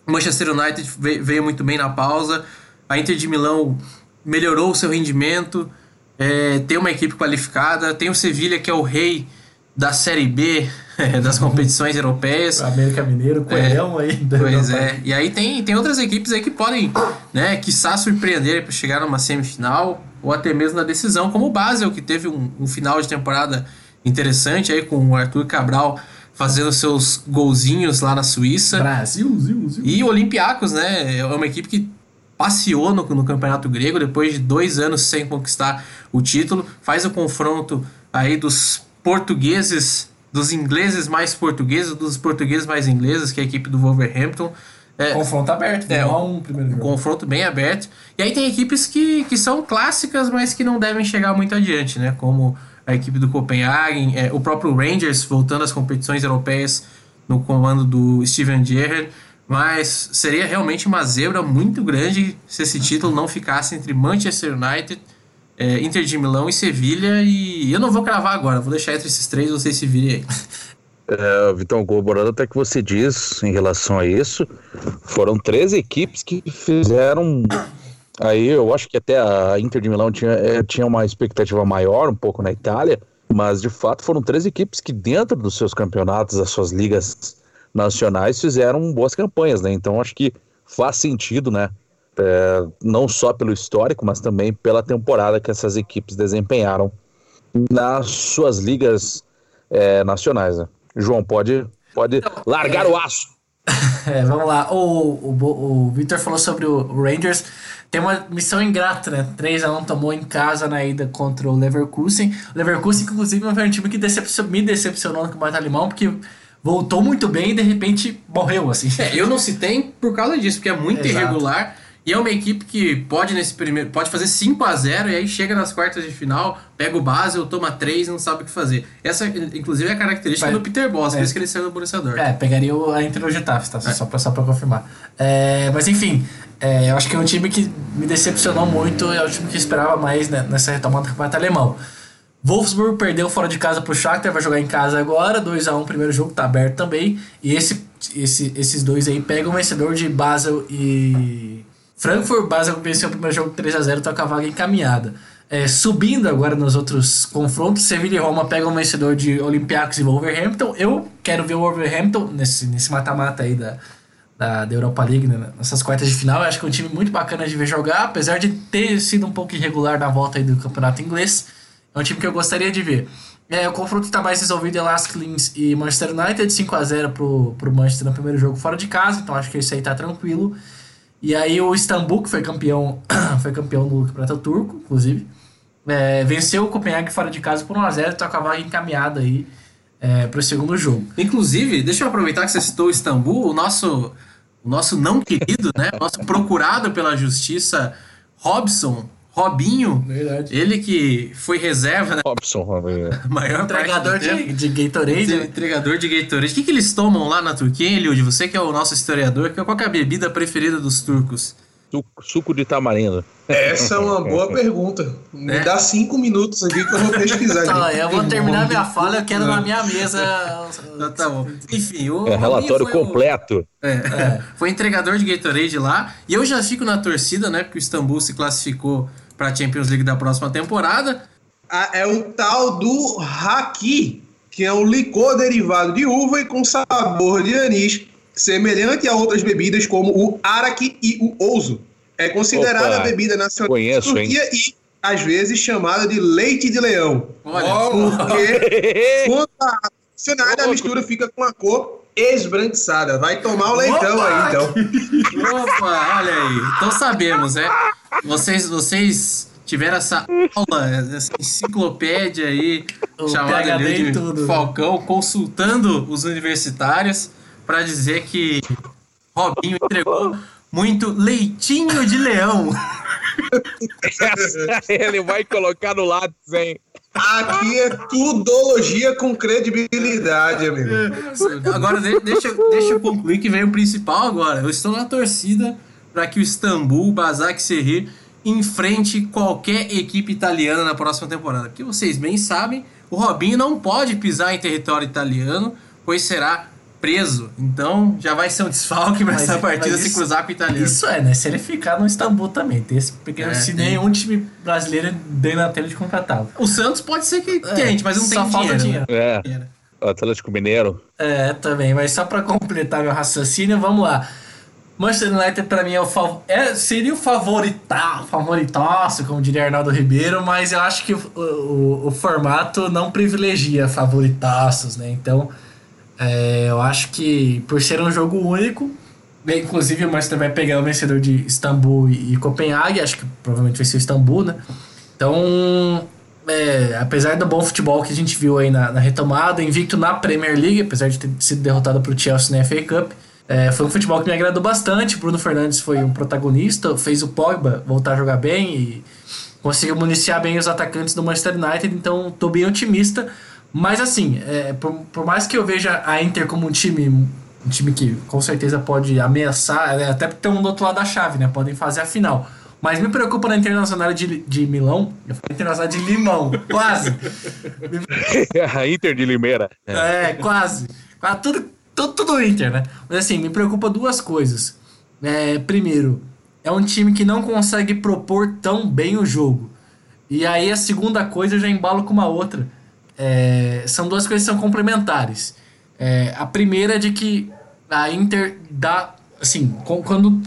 O Manchester United veio muito bem na pausa. A Inter de Milão melhorou o seu rendimento, é, tem uma equipe qualificada, tem o Sevilha que é o rei da Série B [LAUGHS] das competições europeias. América Mineiro, coelhão é, aí. Pois é. E aí tem, tem outras equipes aí que podem, né, quiçá surpreender para chegar numa semifinal ou até mesmo na decisão, como o Basel, que teve um, um final de temporada interessante aí com o Arthur Cabral fazendo seus golzinhos lá na Suíça. Brasil, Zil, Zil. E o Olympiacos, né, é uma equipe que passeou no, no campeonato grego depois de dois anos sem conquistar o título. Faz o confronto aí dos portugueses, dos ingleses mais portugueses, dos portugueses mais ingleses, que é a equipe do Wolverhampton. É, confronto aberto, é um, primeiro jogo. confronto bem aberto. E aí tem equipes que, que são clássicas, mas que não devem chegar muito adiante, né? Como a equipe do Copenhagen, é, o próprio Rangers voltando às competições europeias no comando do Steven Gerrard Mas seria realmente uma zebra muito grande se esse título não ficasse entre Manchester United, é, Inter de Milão e Sevilha. E eu não vou cravar agora, vou deixar entre esses três, vocês se virem aí. É, Vitão, corroborando até que você diz em relação a isso, foram três equipes que fizeram. Aí eu acho que até a Inter de Milão tinha, é, tinha uma expectativa maior, um pouco na Itália, mas de fato foram três equipes que, dentro dos seus campeonatos, das suas ligas nacionais, fizeram boas campanhas, né? Então acho que faz sentido, né? É, não só pelo histórico, mas também pela temporada que essas equipes desempenharam nas suas ligas é, nacionais, né? João, pode, pode então, largar é... o aço. [LAUGHS] É, vamos lá. O, o, o Victor falou sobre o Rangers. Tem uma missão ingrata, né? 3x1 tomou em casa na ida contra o Leverkusen. O Leverkusen, inclusive, foi um time que decepcionou, me decepcionou no Campeonato Alemão, porque voltou muito bem e de repente morreu, assim. É, eu não citei por causa disso, porque é muito Exato. irregular. E é uma equipe que pode nesse primeiro. Pode fazer 5 a 0 e aí chega nas quartas de final, pega o Basel, toma 3 e não sabe o que fazer. Essa, inclusive, é a característica Vai, do Peter Boss, é. por isso que ele saiu do Borussia É, pegaria o, a Inter tá? É. Só, pra, só pra confirmar. É, mas enfim, é, eu acho que é um time que me decepcionou muito, é o time que esperava mais né, nessa retomada do campeonato alemão. Wolfsburg perdeu fora de casa pro Shakhtar, vai jogar em casa agora, 2 a 1 primeiro jogo, tá aberto também. E esse, esse, esses dois aí pegam o vencedor de Basel e Frankfurt, Basel venceu o primeiro jogo 3 a 0 tá com a vaga encaminhada. É, subindo agora nos outros confrontos, Sevilla e Roma pegam o vencedor de Olympiacos e Wolverhampton. Eu quero ver o Wolverhampton nesse mata-mata aí da, da, da, Europa League, né, nessas quartas de final. Eu acho que é um time muito bacana de ver jogar, apesar de ter sido um pouco irregular na volta aí do campeonato inglês. É um time que eu gostaria de ver. É, o confronto está mais resolvido é Lask Linz e Manchester United, 5 a 0 pro, pro Manchester no primeiro jogo fora de casa, então acho que isso aí tá tranquilo. E aí o Istambul, que foi campeão, [COUGHS] foi campeão do Campeonato Turco, inclusive, é, venceu o Copenhague fora de casa por 1x0 e tá com a vaga encaminhada aí é, para o segundo jogo. Inclusive, deixa eu aproveitar que você citou o Istambul, o nosso, o nosso não querido, né, nosso procurado pela justiça, Robson, Robinho, Verdade. ele que foi reserva, né? Robson, Robinho. [LAUGHS] Maior entregador de, de Gatorade. Né? Entregador de Gatorade. O que, que eles tomam lá na Turquia, hein, Liud? Você que é o nosso historiador, qual é a bebida preferida dos turcos? Suco, suco de tamarindo. Essa é uma boa pergunta. Me é. dá cinco minutos aqui que eu vou pesquisar. [LAUGHS] Tá, eu vou terminar minha fala, eu quero na minha mesa. [LAUGHS] Tá, tá bom. Enfim, o. É relatório completo. O, é, é, foi entregador de Gatorade lá. E eu já fico na torcida, né? Porque o Istambul se classificou para a Champions League da próxima temporada. É o tal do Haki, que é um licor derivado de uva e com sabor de anis, semelhante a outras bebidas como o Arak e o Ouzo. É considerada Opa, a bebida nacional conheço, da Turquia hein? e às vezes chamada de leite de leão. Olha, porque [LAUGHS] quando a adicionada a mistura fica com a cor esbranquiçada. Vai tomar o leitão Opa! aí, então. Opa, olha aí. Então sabemos, né? Vocês, vocês tiveram essa aula, essa enciclopédia aí, o chamada de tudo. Né? Falcão, consultando os universitários para dizer que Robinho entregou muito leitinho de leão. [LAUGHS] ele vai colocar no lápis, hein? Aqui é tudologia com credibilidade, amigo. Agora, deixa, deixa eu concluir que vem o principal agora. Eu estou na torcida para que o Istambul, Basak Serri, enfrente qualquer equipe italiana na próxima temporada. Porque vocês bem sabem, o Robinho não pode pisar em território italiano, pois será preso. Então já vai ser um desfalque para essa partida isso, se cruzar com o italiano. Isso é, né? Se ele ficar no Istambul também. Tem esse pequeno. É, se tem. nenhum time brasileiro dê na tela de contratá-lo. O Santos pode ser que é, tente, mas não só tem falta dinheiro. dinheiro. É. O Atlético Mineiro. É, também. Mas só para completar meu raciocínio, vamos lá. Manchester United para mim é o fav é, seria o favorita favoritaço, como diria Arnaldo Ribeiro, mas eu acho que o, o, o formato não privilegia favoritaços, né? Então, é, eu acho que por ser um jogo único, inclusive o Manchester vai pegar o vencedor de Istambul e, e Copenhague, acho que provavelmente vai ser Istambul, né? Então, é, apesar do bom futebol que a gente viu aí na, na, retomada, invicto na Premier League, apesar de ter sido derrotado para o Chelsea na FA Cup, é, foi um futebol que me agradou bastante. Bruno Fernandes foi um protagonista, fez o Pogba voltar a jogar bem e conseguiu municiar bem os atacantes do Manchester United, então estou bem otimista mas assim, é, por, por, mais que eu veja a Inter como um time um time que com certeza pode ameaçar, é, até ter um do outro lado da chave, né? Podem fazer a final. Mas me preocupa na Internacional de, de Milão. Eu falei Internacional de Limão, [LAUGHS] quase. [LAUGHS] a Inter de Limeira. É, quase. quase tudo, tudo, tudo Inter, né? Mas assim, me preocupa duas coisas. É, primeiro, é um time que não consegue propor tão bem o jogo. E aí a segunda coisa eu já embalo com uma outra. É, são duas coisas que são complementares. É, a primeira é de que a Inter dá. Assim, quando,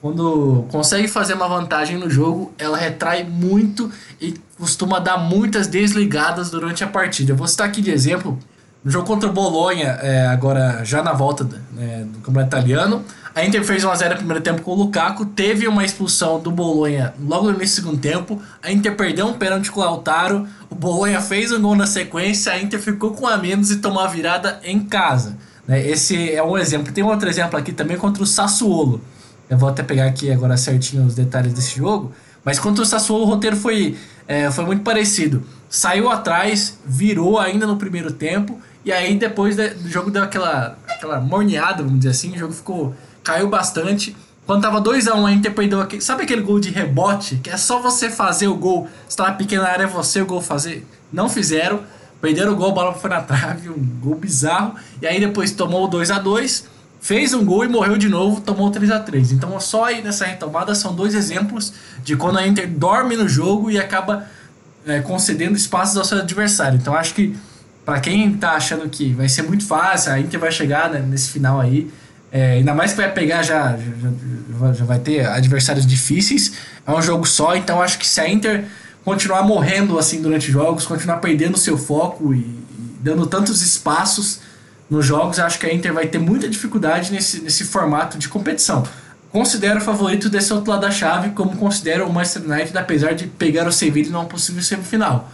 quando consegue fazer uma vantagem no jogo, ela retrai muito e costuma dar muitas desligadas durante a partida. Eu vou citar aqui de exemplo. No jogo contra o Bolonha, é, agora já na volta né, do campeonato italiano, a Inter fez 1x0 no primeiro tempo com o Lukaku, teve uma expulsão do Bolonha logo no início do segundo tempo, a Inter perdeu um pênalti com o Lautaro, o Bolonha fez um gol na sequência, a Inter ficou com a menos e tomou a virada em casa. Né? Esse é um exemplo. Tem outro exemplo aqui também contra o Sassuolo. Eu vou até pegar aqui agora certinho os detalhes desse jogo. Mas contra o Sassuolo o roteiro foi, é, foi muito parecido. Saiu atrás, virou ainda no primeiro tempo. E aí depois do jogo deu aquela, aquela morneada, vamos dizer assim. O jogo ficou caiu bastante. Quando tava 2x1, um, a Inter perdeu aquele. Sabe aquele gol de rebote? Que é só você fazer o gol. Se tá na pequena área, é você o gol fazer. Não fizeram. Perderam o gol, a bola foi na trave, um gol bizarro. E aí depois tomou o 2 a 2 fez um gol e morreu de novo, tomou 3 a 3 Então só aí nessa retomada são dois exemplos de quando a Inter dorme no jogo e acaba é, concedendo espaços ao seu adversário. Então acho que para quem tá achando que vai ser muito fácil, a Inter vai chegar né, nesse final aí. É, ainda mais que vai pegar já, já, já vai ter adversários difíceis. É um jogo só, então acho que se a Inter continuar morrendo assim durante jogos, continuar perdendo seu foco e, e dando tantos espaços nos jogos, acho que a Inter vai ter muita dificuldade nesse, nesse formato de competição. Considero o favorito desse outro lado da chave, como considero o Manchester United, apesar de pegar o Sevilla numa possível semifinal.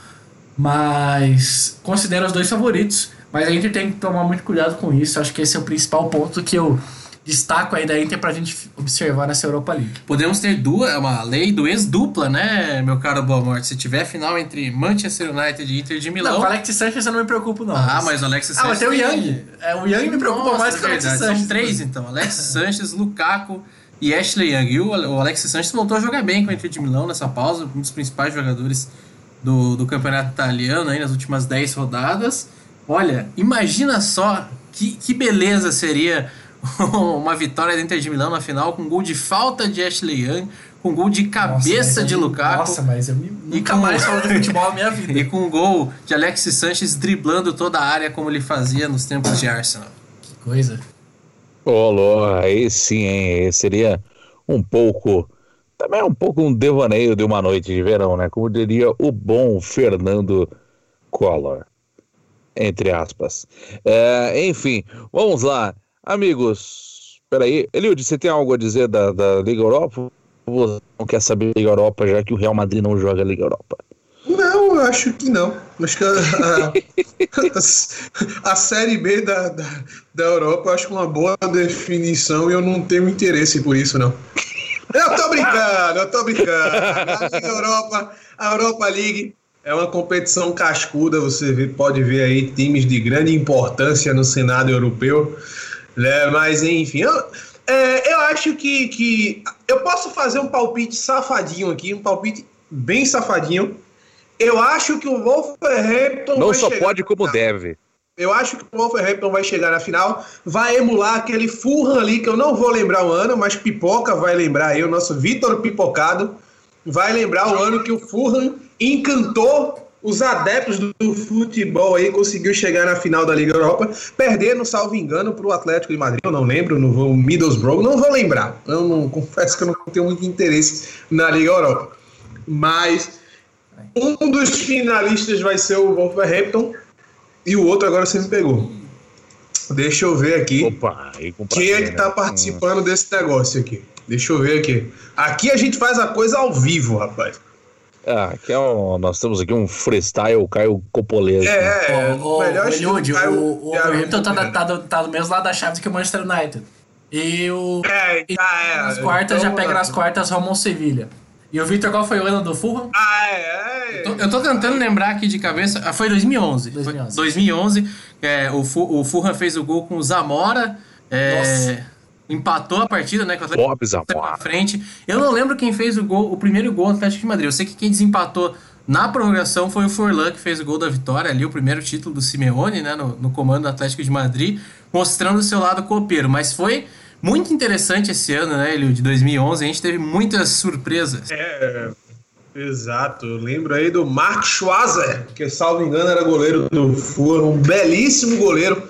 Mas considero os dois favoritos, mas a Inter tem que tomar muito cuidado com isso. Acho que esse é o principal ponto que eu destaco aí da Inter pra gente observar nessa Europa League. Podemos ter duas, é uma lei do ex-dupla, né, meu caro Boa Morte? Se tiver final entre Manchester United e Inter de Milão. Não, o Alexis Sanchez eu não me preocupo, não. Ah, mas o Alexis Sanchez. Ah, mas tem o Young. É, o Young me preocupa Nossa, mais que o Alexis Sanchez. São três, então. Alexis [LAUGHS] Sanchez, Lukaku e Ashley Young. E o, Alexis Sanchez voltou a jogar bem com a Inter de Milão nessa pausa, um dos principais jogadores do, do campeonato italiano aí nas últimas 10 rodadas. Olha, imagina só que, que beleza seria [LAUGHS] uma vitória Inter de Milão na final com gol de falta de Ashley Young, com gol de cabeça nossa, de Lukaku. Nossa, mas eu nunca com, mais falo de futebol na minha [LAUGHS] vida. E com um gol de Alexis Sanches driblando toda a área como ele fazia nos tempos de Arsenal. Que coisa. Ô, aí sim, hein? Seria um pouco. Também um pouco um devaneio de uma noite de verão, né? Como diria o bom Fernando Collor. Entre aspas. É, enfim, vamos lá. Amigos, peraí. Eliud, você tem algo a dizer da, da Liga Europa? Você não quer saber da Liga Europa, já que o Real Madrid não joga a Liga Europa? Não, eu acho que não. Acho que a, a, a Série B da, da, da Europa eu acho uma boa definição e eu não tenho interesse por isso, não. Eu tô brincando, eu tô brincando. A Liga Europa, a Europa League é uma competição cascuda, você pode ver aí times de grande importância no cenário europeu. Né? Mas enfim, eu, é, eu acho que, que eu posso fazer um palpite safadinho aqui, um palpite bem safadinho. Eu acho que o Wolverhampton. Não só pode, como deve. Eu acho que o Wolverhampton vai chegar na final, vai emular aquele Fulham ali, que eu não vou lembrar o ano, mas Pipoca vai lembrar aí, o nosso Vitor Pipocado vai lembrar o ano que o Fulham encantou os adeptos do, futebol aí conseguiu chegar na final da Liga Europa, perdendo, salvo engano, para o Atlético de Madrid. Eu não lembro, no vou Middlesbrough, não vou lembrar. Eu não [LAUGHS] confesso que eu não tenho muito interesse na Liga Europa. Mas um dos finalistas vai ser o Wolverhampton e o outro agora você me pegou. Deixa eu ver aqui. Opa, quem é que tá participando hum. desse negócio aqui? Deixa eu ver aqui. Aqui a gente faz a coisa ao vivo, rapaz. Ah, que é um, nós temos aqui um freestyle Caio Copolese. É, né? é, o, melhor o, o, o Wolverhampton tá, tá, tá do mesmo lado da chave que o Manchester United. E o. É, e é, nas quartas, então, já pega nas quartas Romão Sevilha. E o Victor, qual foi o ano do Fulham? Ah, é, é. Eu, tô, eu tô tentando lembrar aqui de cabeça. Ah, foi 2011. 2011. Foi 2011 é, o, o Fulham fez o gol com o Zamora É, empatou a partida, né? Com o Atlético Zamora. na frente. Eu não lembro quem fez o gol, o primeiro gol do Atlético de Madrid. Eu sei que quem desempatou na prorrogação foi o Forlan, que fez o gol da vitória ali, o primeiro título do Simeone, né? No, no comando do Atlético de Madrid, mostrando o seu lado copeiro. Mas foi muito interessante esse ano, né, Elio, de 2011. A gente teve muitas surpresas. É, exato. Eu lembro aí do Mark Schwarzer, que, salvo engano, era goleiro do Fulham. Um belíssimo goleiro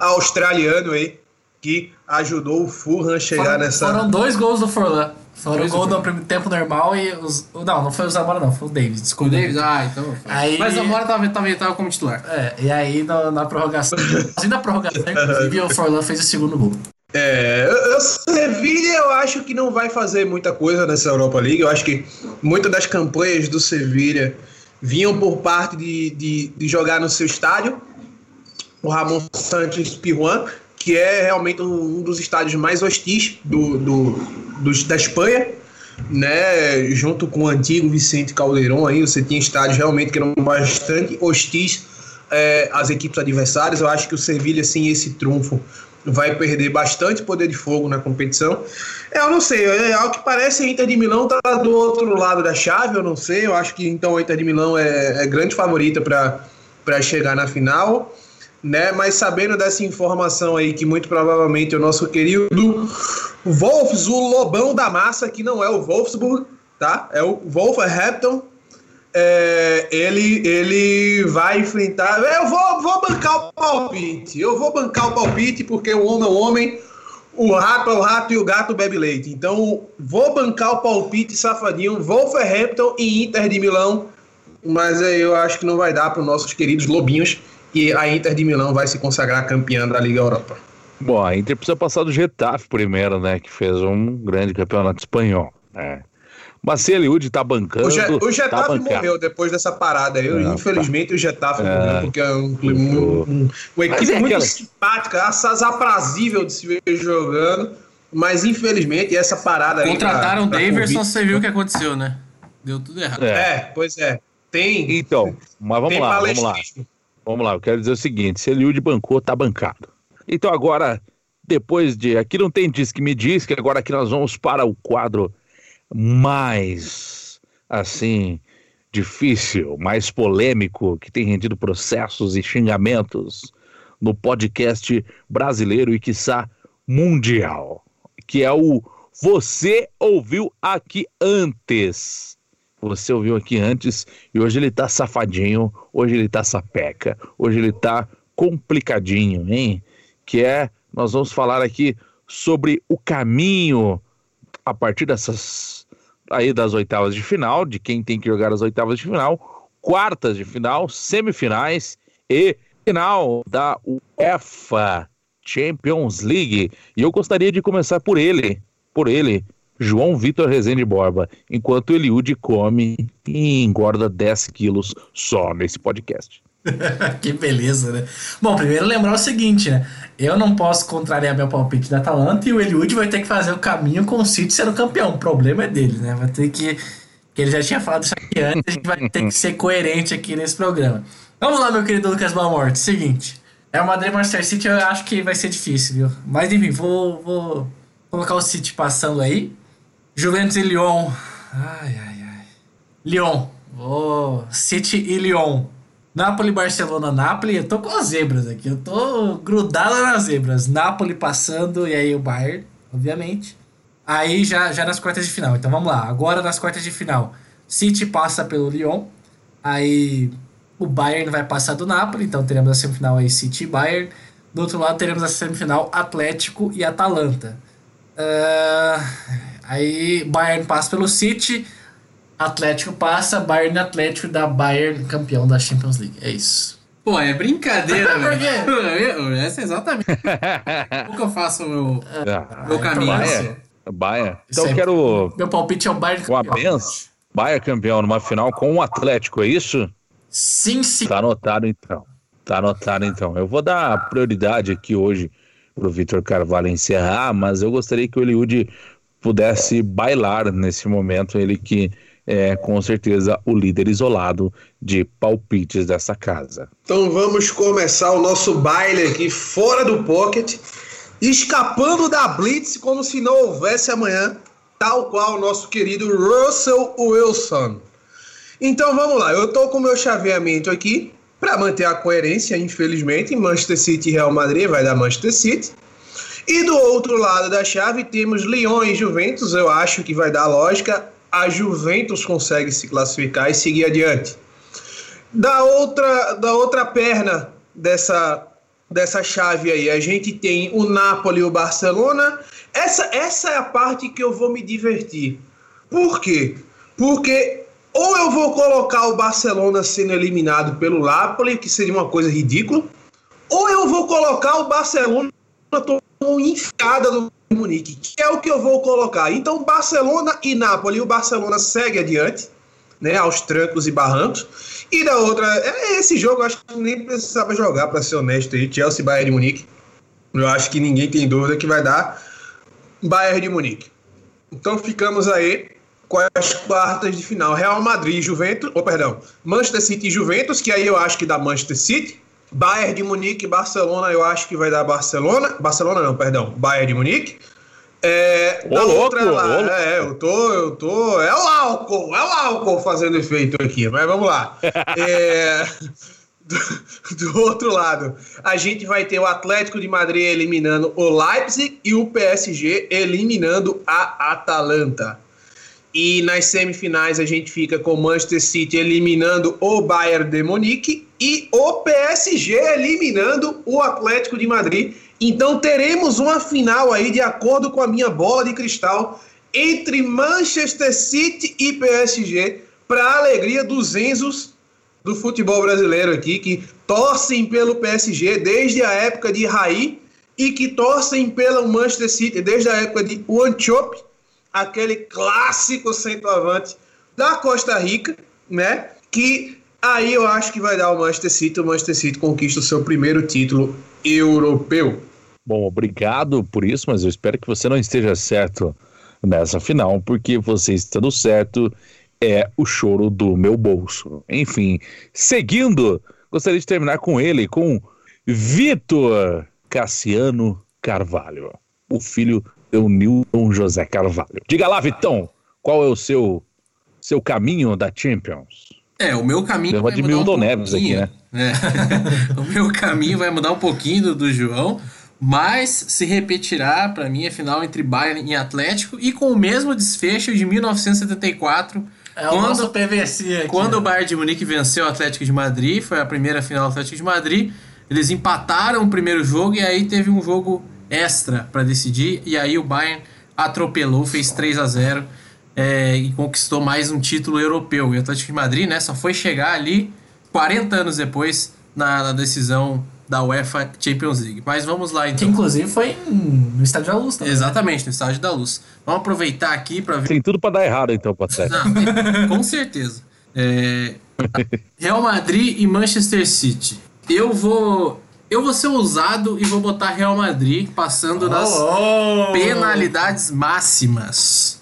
australiano aí, que ajudou o Fulham a chegar Foram, nessa... foram dois gols do Forlan. Foram o gol do no primeiro tempo normal e os. Não, não foi o Zamora, não, foi o Davis. O Desculpa. Davis, ah, então. Aí- Mas agora tava, tava, tava como titular. É, e aí na, na prorrogação. [LAUGHS] Assim na prorrogação, inclusive, o Forlan fez o segundo gol. É, o Sevilha eu acho que não vai fazer muita coisa nessa Europa League. Eu acho que muitas das campanhas do Sevilha vinham por parte de, de, de jogar no seu estádio, o Ramon Santos Pirjuan, que é realmente um, dos estádios mais hostis do, do, dos- da Espanha, né? Junto com o antigo Vicente Caldeirão aí, você tinha estádios realmente que eram bastante hostis é, às equipes adversárias. Eu acho que o Sevilha, sem esse trunfo, vai perder bastante poder de fogo na competição. É, Eu não sei, é, ao que parece a Inter de Milão tá do outro lado da chave, eu não sei. Eu acho que então a Inter de Milão é, é grande favorita para chegar na final. Né? Mas sabendo dessa informação aí, que muito provavelmente o nosso querido Wolfs, o Lobão da Massa, que não é o Wolfsburg, tá? É o Wolverhampton. É, ele, ele vai enfrentar. Eu vou, vou bancar o palpite. Eu vou bancar o palpite porque o homem é o homem, o rato é o rato e o gato bebe leite. Então, vou bancar o palpite safadinho. Wolverhampton e Inter de Milão. Mas aí eu acho que não vai dar para os nossos queridos lobinhos. E a Inter de Milão vai se consagrar campeã da Liga Europa. Bom, a Inter precisa passar do Getafe primeiro, né? Que fez um grande campeonato espanhol. né? Mas se Eliud tá bancando. O, Ge o tá Getafe bancado. morreu depois dessa parada. Eu, Não, infelizmente, o Getafe É. morreu, porque é um, um, um, uma equipe é muito aquela- simpática, assaz aprazível de se ver jogando. Mas infelizmente essa parada aí. Contrataram o da- da Daverson, você viu o que aconteceu, né? Deu tudo errado. É. É, pois é. Tem. Então, mas vamos tem lá, vamos lá. Vamos lá, eu quero dizer o seguinte: se Eliud bancou, tá bancado. Então agora, depois de. Aqui não tem diz que me diz, que agora aqui nós vamos para o quadro mais, assim, difícil, mais polêmico, que tem rendido processos e xingamentos no podcast brasileiro e, quiçá, mundial, que é o Você Ouviu Aqui Antes. Você ouviu aqui antes e hoje ele tá safadinho, hoje ele tá sapeca, hoje ele tá complicadinho, hein? Que é, nós vamos falar aqui sobre o caminho a partir dessas aí das oitavas de final, de quem tem que jogar as oitavas de final, quartas de final, semifinais e final da UEFA Champions League. E eu gostaria de começar por ele, por ele, João Vitor Rezende Borba, enquanto Eliud come e engorda 10 quilos só nesse podcast. [LAUGHS] que beleza, né? Bom, primeiro lembrar o seguinte, né? Eu não posso contrariar meu palpite da Atalanta e o Eliud vai ter que fazer o caminho com o City sendo campeão. O problema é dele, né? Vai ter que. que ele já tinha falado isso aqui antes, a gente vai ter que ser coerente aqui nesse programa. Vamos lá, meu querido Lucas Balmorte. Seguinte. É o Madrid Manchester City, eu acho que vai ser difícil, viu? Mas enfim, vou, vou colocar o City passando aí. Juventus e Lyon. Ai, ai, ai. Lyon. Oh, City e Lyon. Napoli, Barcelona, Napoli. Eu tô com as zebras aqui. Eu tô grudado nas zebras. Napoli passando e aí o Bayern, obviamente. Aí já, já nas quartas de final. Então vamos lá. Agora nas quartas de final. City passa pelo Lyon. Aí o Bayern vai passar do Napoli. Então teremos a semifinal aí City e Bayern. Do outro lado teremos a semifinal Atlético e Atalanta. Ah, aí Bayern passa pelo City. Atlético passa, Bayern e Atlético da Bayern campeão da Champions League. É isso. Pô, é brincadeira, [LAUGHS] Por velho. [LAUGHS] Essa é exatamente. Como que eu faço o meu, Ah, meu caminho? Baia, Baia. Isso Então eu quero Meu palpite é o Bayern uma campeão. benção. Baia campeão numa final com o Atlético, é isso? Sim, sim. Tá anotado então. Tá anotado então. Eu vou dar prioridade aqui hoje pro Vitor Carvalho encerrar, mas eu gostaria que o Eliud pudesse bailar nesse momento, ele que é com certeza o líder isolado de palpites dessa casa. Então vamos começar o nosso baile aqui fora do pocket. escapando da Blitz como se não houvesse amanhã, tal qual o nosso querido Russell Wilson. Então vamos lá, eu tô com o meu chaveamento aqui para manter a coerência, infelizmente, Manchester City e Real Madrid vai dar Manchester City. E do outro lado da chave temos Lyon e Juventus, eu acho que vai dar lógica, a Juventus consegue se classificar e seguir adiante. Da outra, da outra perna dessa, dessa chave aí, a gente tem o Napoli e o Barcelona. Essa, essa é a parte que eu vou me divertir. Por quê? Porque ou eu vou colocar o Barcelona sendo eliminado pelo Napoli, que seria uma coisa ridícula, ou eu vou colocar o Barcelona enfiada do Munique, que é o que eu vou colocar. Então, Barcelona e Napoli, o Barcelona segue adiante, né, aos trancos e barrancos. E da outra, é, esse jogo eu acho que nem precisava jogar, para ser honesto, aí, Chelsea Bayern de Munique. Eu acho que ninguém tem dúvida que vai dar Bayern de Munique. Então ficamos aí com as quartas de final. Real Madrid e Juventus, ou oh, perdão, Manchester City e Juventus, que aí eu acho que dá Manchester City. Bayern de Munique Barcelona, eu acho que vai dar Barcelona. Barcelona não, perdão, Bayern de Munique. É, ô, louco, outra lá, ô, é, eu tô, eu tô. É o álcool, é o álcool fazendo efeito aqui, mas vamos lá. [LAUGHS] é, do, do, outro lado, a gente vai ter o Atlético de Madrid eliminando o Leipzig e o PSG eliminando a Atalanta. E nas semifinais a gente fica com o Manchester City eliminando o Bayern de Munique e o PSG eliminando o Atlético de Madrid. Então teremos uma final aí, de acordo com a minha bola de cristal, entre Manchester City e PSG, para alegria dos Enzos do futebol brasileiro aqui, que torcem pelo PSG desde a época de Raí e que torcem pelo Manchester City desde a época de Wanchop aquele clássico centroavante da Costa Rica, né? Que aí eu acho que vai dar o Manchester City. O Manchester City conquista o seu primeiro título europeu. Bom, obrigado por isso, mas eu espero que você não esteja certo nessa final, porque você estando certo é o choro do meu bolso. Enfim, seguindo, gostaria de terminar com ele, com Vitor Cassiano Carvalho, o filho o Newton José Carvalho. Diga lá, Vitão, qual é o seu, seu caminho da Champions? É, o meu caminho vai de mudar Milton um Neves aqui, né? É. [LAUGHS] o meu caminho vai mudar um pouquinho do, do João, mas se repetirá para mim a final entre Bayern e Atlético e com o mesmo desfecho de 1974. É quando, o nosso PVC aqui. Quando né? o Bayern de Munique venceu o Atlético de Madrid, foi a primeira final do Atlético de Madrid. Eles empataram o primeiro jogo e aí teve um jogo extra para decidir. E aí o Bayern atropelou, fez 3 a 0 é, e conquistou mais um título europeu. E o Atlético de Madrid né, só foi chegar ali 40 anos depois na, na decisão da UEFA Champions League. Mas vamos lá então. Que inclusive foi no Estádio da Luz também. Né? Exatamente, no Estádio da Luz. Vamos aproveitar aqui para ver. Tem tudo para dar errado então, Patrick. Com certeza. É... [LAUGHS] Real Madrid e Manchester City. Eu vou eu vou ser ousado e vou botar Real Madrid passando das oh. penalidades máximas.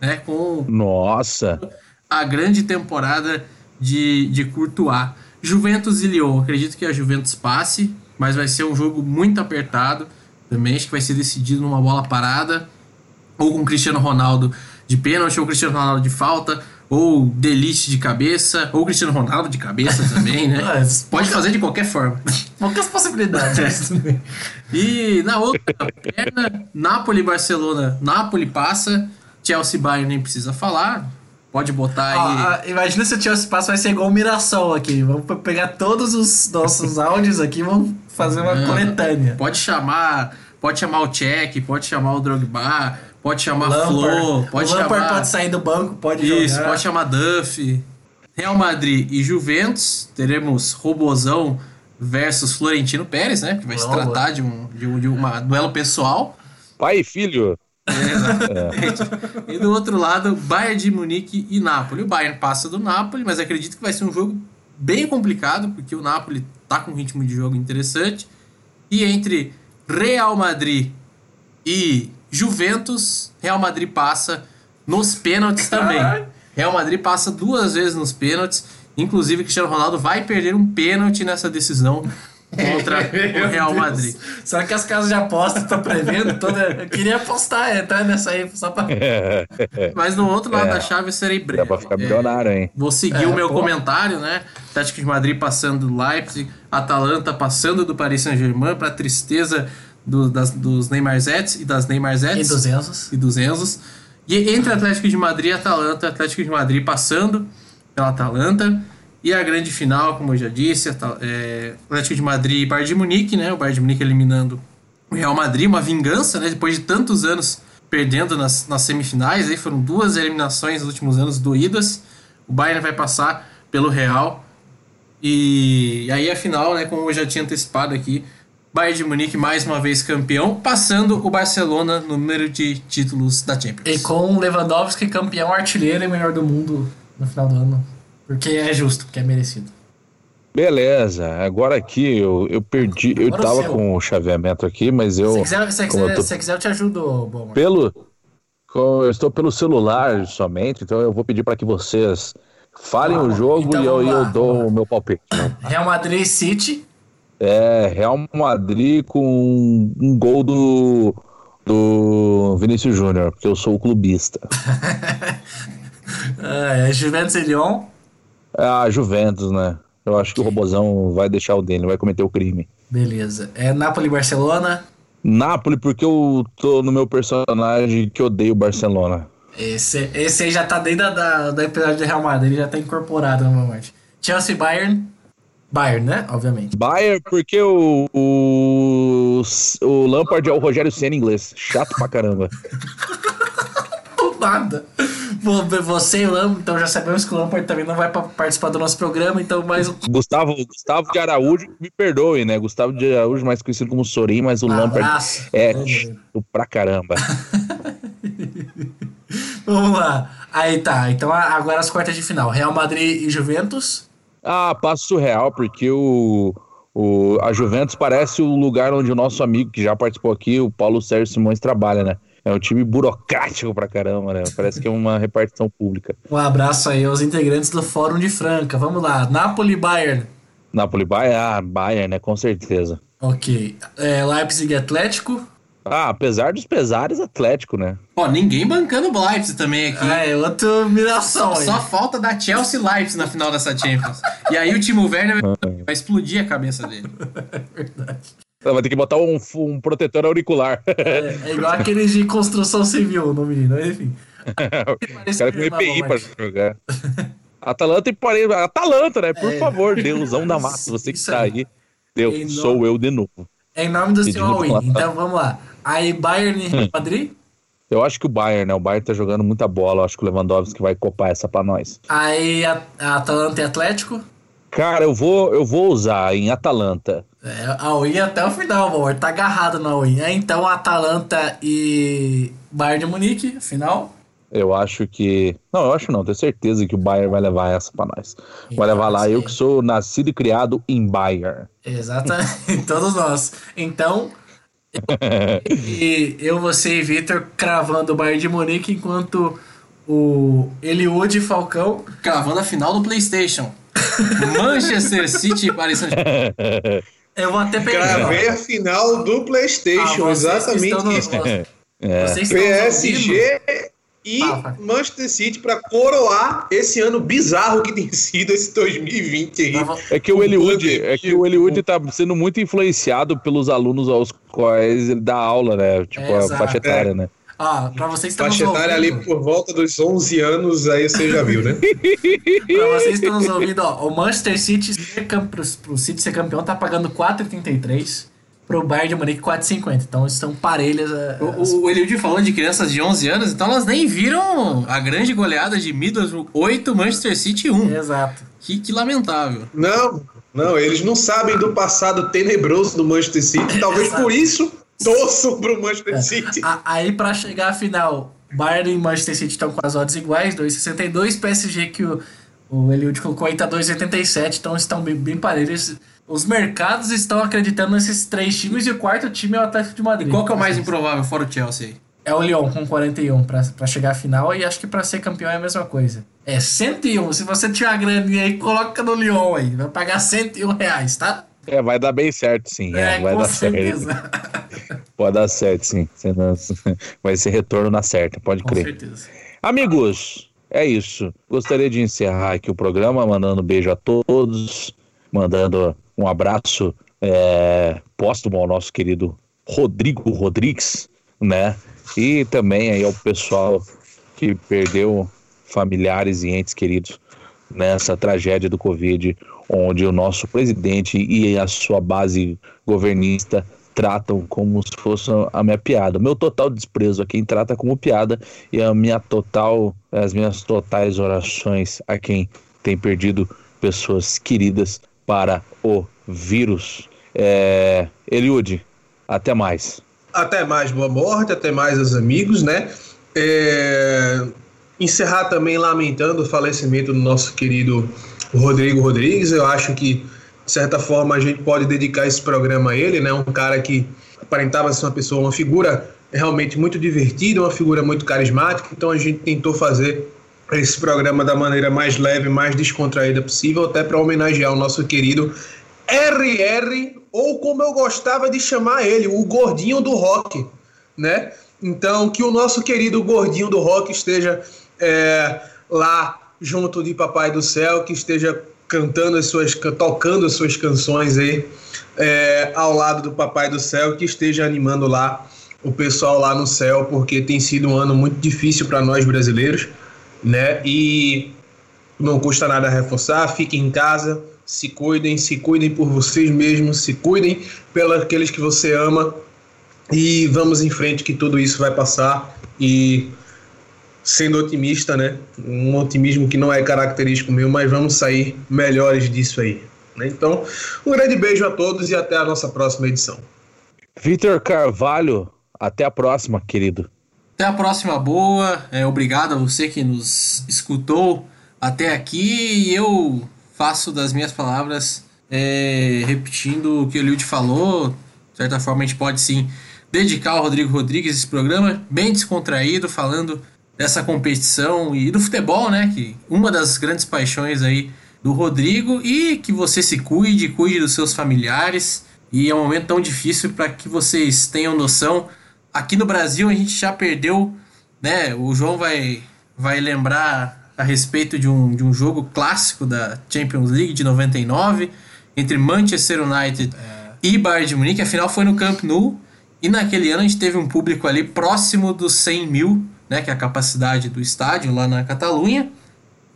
Né, com Nossa! A grande temporada de, de Courtois. Juventus e Lyon. Acredito que a Juventus passe, mas vai ser um jogo muito apertado. Também acho que vai ser decidido numa bola parada. Ou com Cristiano Ronaldo de pênalti, ou Cristiano Ronaldo de falta ou Delite de cabeça, ou Cristiano Ronaldo de cabeça também, né? [LAUGHS] Ah, Pode fazer de qualquer forma. Poucas possibilidades. [LAUGHS] e na outra perna, Napoli Barcelona. Napoli passa, Chelsea Bayern nem precisa falar. Pode botar aí. Ah, imagina se o Chelsea passa, vai ser igual o Mirassol aqui. Vamos pegar todos os nossos [LAUGHS] áudios aqui e vamos fazer uma coletânea. Pode chamar, pode chamar o Check, pode chamar o Drogba Pode chamar Flo, pode o chamar. pode sair do banco, pode Isso, jogar. pode chamar Duff. Real Madrid e Juventus, teremos Robozão versus Florentino Pérez, né? Que vai se tratar de um, de, um, de uma duelo pessoal. Pai e filho. É, exatamente. É. E do outro lado, Bayern de Munique e Napoli. O Bayern passa do Napoli, mas acredito que vai ser um jogo bem complicado, porque o Napoli tá com um ritmo de jogo interessante. E entre Real Madrid e Juventus, Real Madrid passa nos pênaltis também. Real Madrid passa duas vezes nos pênaltis. Inclusive, Cristiano Ronaldo vai perder um pênalti nessa decisão contra [LAUGHS] o Real Madrid. Será que as casas de aposta estão prevendo toda. Eu queria apostar, entrar nessa aí, só pra. [LAUGHS] Mas no outro lado da chave eu serei breve. Dá pra ficar É, milionário, hein? Vou seguir É, o meu pô. comentário, né? Atlético de Madrid passando do Leipzig, Atalanta passando do Paris Saint-Germain para tristeza do- das, dos Neymarzettes e das E Neymarzettes dos Enzos. e dos Enzos. E entre Atlético de Madrid e Atalanta, Atlético de Madrid passando pela Atalanta. E a grande final, como eu já disse, é, Atlético de Madrid e Bayern de Munique, né? O Bayern de Munique eliminando o Real Madrid, uma vingança, né? Depois de tantos anos perdendo nas, nas semifinais, aí foram duas eliminações nos últimos anos doídas. O Bayern vai passar pelo Real. E, e aí a final, né, como eu já tinha antecipado aqui, Bayern de Munique mais uma vez campeão, passando o Barcelona no número de títulos da Champions. E com o Lewandowski campeão artilheiro e melhor do mundo no final do ano. Porque é justo, porque é merecido. Beleza, agora aqui eu, eu perdi. Eu Agora tava seu. com o chaveamento aqui, mas eu. Se quiser, se como eu quiser, tô se quiser eu te ajudo, bom. pelo. com- Eu estou pelo celular somente, então eu vou pedir para que vocês falem Vamos. o jogo Então e eu, lá, eu dou o meu palpite. Real Madrid City. É, Real Madrid com um gol do, do Vinícius Júnior, porque eu sou o clubista. [LAUGHS] É, Juventus e Lyon. É a Juventus, né? Eu acho que o Robozão vai deixar o dele, vai cometer o crime. Beleza. É Napoli e Barcelona. Napoli, porque eu tô no meu personagem que odeio Barcelona. Esse, esse aí já tá dentro da, da, do episódio do Real Madrid, já tá incorporado morte. Chelsea e Bayern. Bayern, né? Obviamente. Bayern, porque o, o, o Lampard é o Rogério Senna inglês. Chato pra caramba. [LAUGHS] Vo- Você e o Lam, então já sabemos que o Lampard também não vai pa- participar do nosso programa, então mais um. Gustavo, Gustavo de Araújo, me perdoe, né? Gustavo de Araújo, mais conhecido como Sorin, mas o Lampard abraço. é chato pra caramba. [LAUGHS] Vamos lá. Aí tá, então agora as quartas de final. Real Madrid e Juventus. Ah, passo surreal, porque o, o, a Juventus parece o lugar onde o nosso amigo, que já participou aqui, o Paulo Sérgio Simões, trabalha, né? É um time burocrático pra caramba, né? Parece que é uma repartição pública. Um abraço aí aos integrantes do Fórum de Franca. Vamos lá. Napoli Bayern. Napoli Bayern, ah, Bayern, né? Com certeza. Ok. É, Leipzig Atlético. Ah, apesar dos pesares, Atlético, né? Ó, ninguém bancando o Leipzig também aqui. Ah, é outra humilhação Só, só falta da Chelsea Leipzig na final dessa Champions. E aí o Timo Werner vai, vai explodir a cabeça dele. [LAUGHS] Vai ter que botar um, um protetor auricular. É, é igual aqueles de construção civil no menino, enfim. [LAUGHS] Os caras com EPI pra jogar. [LAUGHS] Atalanta e Paris. Atalanta, né? Por É. favor, Deusão da massa. Você que Isso tá aí. Deus, sou eu de novo. É em nome do Pedindo seu all-in. pra- Então vamos lá. Aí Bayern e Real Madrid. Eu acho que o Bayern, né? O Bayern tá jogando muita bola. Eu acho que o Lewandowski vai copar essa pra nós. Aí a, a Atalanta e Atlético. Cara, eu vou, eu vou usar em Atalanta. É, a all-in até o final, amor. Tá agarrado na all-in. É, então Atalanta e Bayern de Munique, final. Eu acho que. Não, eu acho não, tenho certeza que o Bayern vai levar essa pra nós. Vai Então, levar lá, sim. eu que sou nascido e criado em Bayern. Exatamente, [LAUGHS] todos nós. Então, e eu, você e Vitor cravando o Bayern de Munique, enquanto o Eliud e Falcão. Cravando a final do PlayStation. [LAUGHS] Manchester City e Paris Saint-Germain. Eu vou até pegar. Gravei a final do PlayStation, Ah, no- exatamente isso. É. Nos ouvindo, PSG e Fala. Manchester City pra coroar esse ano bizarro que tem [LAUGHS] sido esse 2020 aí. É que o Eliud, é que o Eliud tá sendo muito influenciado pelos alunos aos quais ele dá aula, né? Tipo, É, a exato. faixa etária, né? Ó, pra vocês que estão nos Faixa etária ali por volta dos 11 anos, aí você já viu, né? [LAUGHS] pra vocês que estão nos ouvindo, ó, o Manchester City, ser cam- pro, pro City ser campeão, tá pagando 4,33. Pro Bayern de Munique, 4,50. Então estão parelhas. é, a- O, o Eliud falou de crianças de 11 anos, então elas nem viram a grande goleada de Middlesbrough 8, Manchester City 1. Exato. Que, que lamentável. Não, não, eles não sabem do passado tenebroso do Manchester City. Talvez Exato. por isso torçam pro Manchester City. A- Aí pra chegar à final, Bayern e Manchester City estão com as odds iguais, 2,62. PSG que o, o Eliud colocou aí tá 2,87, então estão bem, bem parelhos. Os mercados estão acreditando nesses três times e o quarto time é o Atlético de Madrid. Qual que é o mais improvável fora o Chelsea aí? É o Lyon com 41 pra, pra chegar à final e acho que pra ser campeão é a mesma coisa. É 101. Se você tiver a grana aí, coloca no Lyon aí. Vai pagar 101 reais, tá? É, vai dar bem certo, sim. É, é vai dar certeza. certo. [LAUGHS] Pode dar certo, sim. [LAUGHS] Vai ser retorno na certa, pode crer. Com certeza. Amigos, é isso. Gostaria de encerrar aqui o programa, mandando um beijo a todos, mandando um abraço é, póstumo ao nosso querido Rodrigo Rodrigues, né? E também aí ao pessoal que perdeu familiares e entes queridos nessa tragédia do Covid, onde o nosso presidente e a sua base governista tratam como se fosse a minha piada. O meu total desprezo a quem trata como piada e a minha total, as minhas totais orações a quem tem perdido pessoas queridas para o vírus. É, até mais. Até mais, boa morte, até mais os amigos, né? É, encerrar também lamentando o falecimento do nosso querido Rodrigo Rodrigues. Eu acho que, de certa forma, a gente pode dedicar esse programa a ele, né? Um cara que aparentava ser uma pessoa, uma figura realmente muito divertida, uma figura muito carismática. Então a gente tentou fazer esse programa da maneira mais leve, mais descontraída possível, até para homenagear o nosso querido RR, ou como eu gostava de chamar ele, o gordinho do rock, né? Então, que o nosso querido gordinho do rock esteja é, lá junto de Papai do Céu, que esteja cantando as suas, tocando as suas canções aí é, ao lado do Papai do Céu, que esteja animando lá o pessoal lá no céu, porque tem sido um ano muito difícil para nós brasileiros, né? E não custa nada reforçar, fiquem em casa, se cuidem, se cuidem por vocês mesmos, se cuidem pelos aqueles que você ama e vamos em frente que tudo isso vai passar e sendo otimista, né? Um otimismo que não é característico meu, mas vamos sair melhores disso aí. Né? Então, um grande beijo a todos e até a nossa próxima edição. Vitor Carvalho, até a próxima, querido. Até a próxima, boa. É, obrigado a você que nos escutou até aqui. Eu faço das minhas palavras, é, repetindo o que o Liud falou. De certa forma, a gente pode sim dedicar ao Rodrigo Rodrigues esse programa, bem descontraído, falando dessa competição e do futebol, né? Que uma das grandes paixões aí do Rodrigo e que você se cuide, cuide dos seus familiares. E é um momento tão difícil para que vocês tenham noção. Aqui no Brasil a gente já perdeu, né? O João vai, vai lembrar a respeito de um, de um jogo clássico da Champions League de 99 entre Manchester United é. e Bayern de Munique. Afinal foi no Camp Nou e naquele ano a gente teve um público ali próximo dos 100 mil, né, que é a capacidade do estádio lá na Catalunha.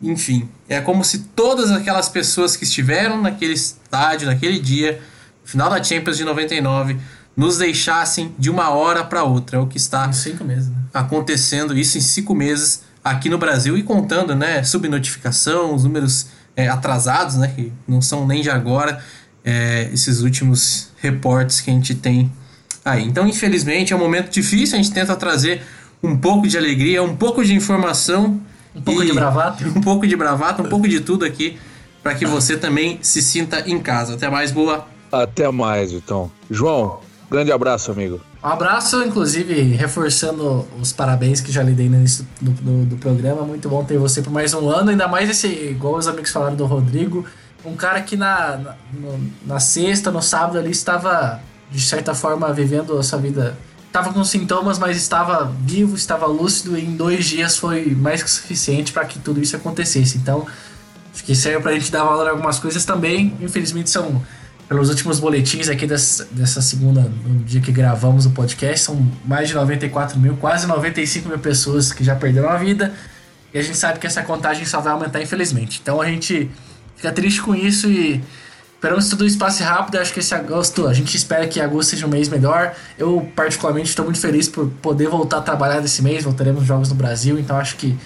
Enfim, é como se todas aquelas pessoas que estiveram naquele estádio, naquele dia, final da Champions de 99, nos deixassem de uma hora para outra. É o que está meses, né? acontecendo, isso em cinco meses aqui no Brasil e contando, né, subnotificação, os números é, atrasados, né, que não são nem de agora, é, esses últimos reportes que a gente tem aí. Então, infelizmente, é um momento difícil, a gente tenta trazer um pouco de alegria, um pouco de informação. Um pouco de bravata. [LAUGHS] Um pouco de bravata, um pouco de tudo aqui, para que você também se sinta em casa. Até mais, boa. Até mais, então. João, grande abraço, amigo. Um abraço, inclusive, reforçando os parabéns que já lhe dei no início do, do, do, programa. Muito bom ter você por mais um ano, ainda mais esse, igual os amigos falaram do Rodrigo, um cara que na, na, na sexta, no sábado ali estava de certa forma, vivendo a sua vida. Estava com sintomas, mas estava vivo, estava lúcido, e em dois dias foi mais que suficiente para que tudo isso acontecesse. Então, acho que serve para a gente dar valor a algumas coisas também. Infelizmente, são, pelos últimos boletins aqui dessa, dessa segunda, no dia que gravamos o podcast, são mais de 94 mil, quase 95 mil pessoas que já perderam a vida. E a gente sabe que essa contagem só vai aumentar, infelizmente. Então a gente fica triste com isso e Esperamos que tudo isso passe rápido. Acho que esse agosto, a gente espera que agosto seja um mês melhor. Eu, particularmente, estou muito feliz por poder voltar a trabalhar nesse mês. Voltaremos jogos no Brasil, então acho que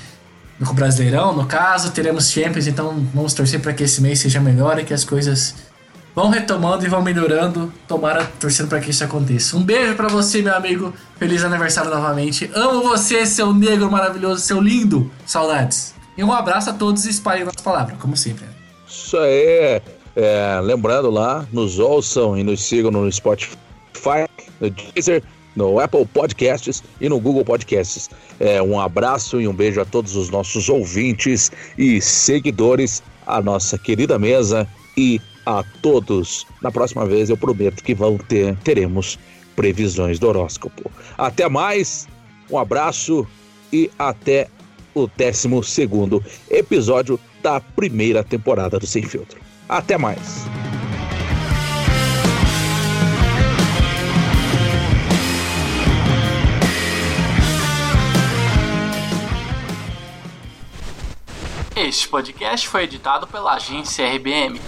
no Brasileirão, no caso, teremos Champions. Então vamos torcer para que esse mês seja melhor e que as coisas vão retomando e vão melhorando. Tomara torcendo para que isso aconteça. Um beijo para você, meu amigo. Feliz aniversário novamente. Amo você, seu negro maravilhoso, seu lindo. Saudades. E um abraço a todos e espalhem nossa palavra, como sempre. Isso aí. É, lembrando lá, nos ouçam e nos sigam no Spotify, no Deezer, no Apple Podcasts e no Google Podcasts. É, um abraço e um beijo a todos os nossos ouvintes e seguidores, a nossa querida mesa e a todos. Na próxima vez eu prometo que vão ter, teremos previsões do horóscopo. Até mais, um abraço e até o 12 episódio da primeira temporada do Sem Filtro. Até mais. Este podcast foi editado pela agência RBM.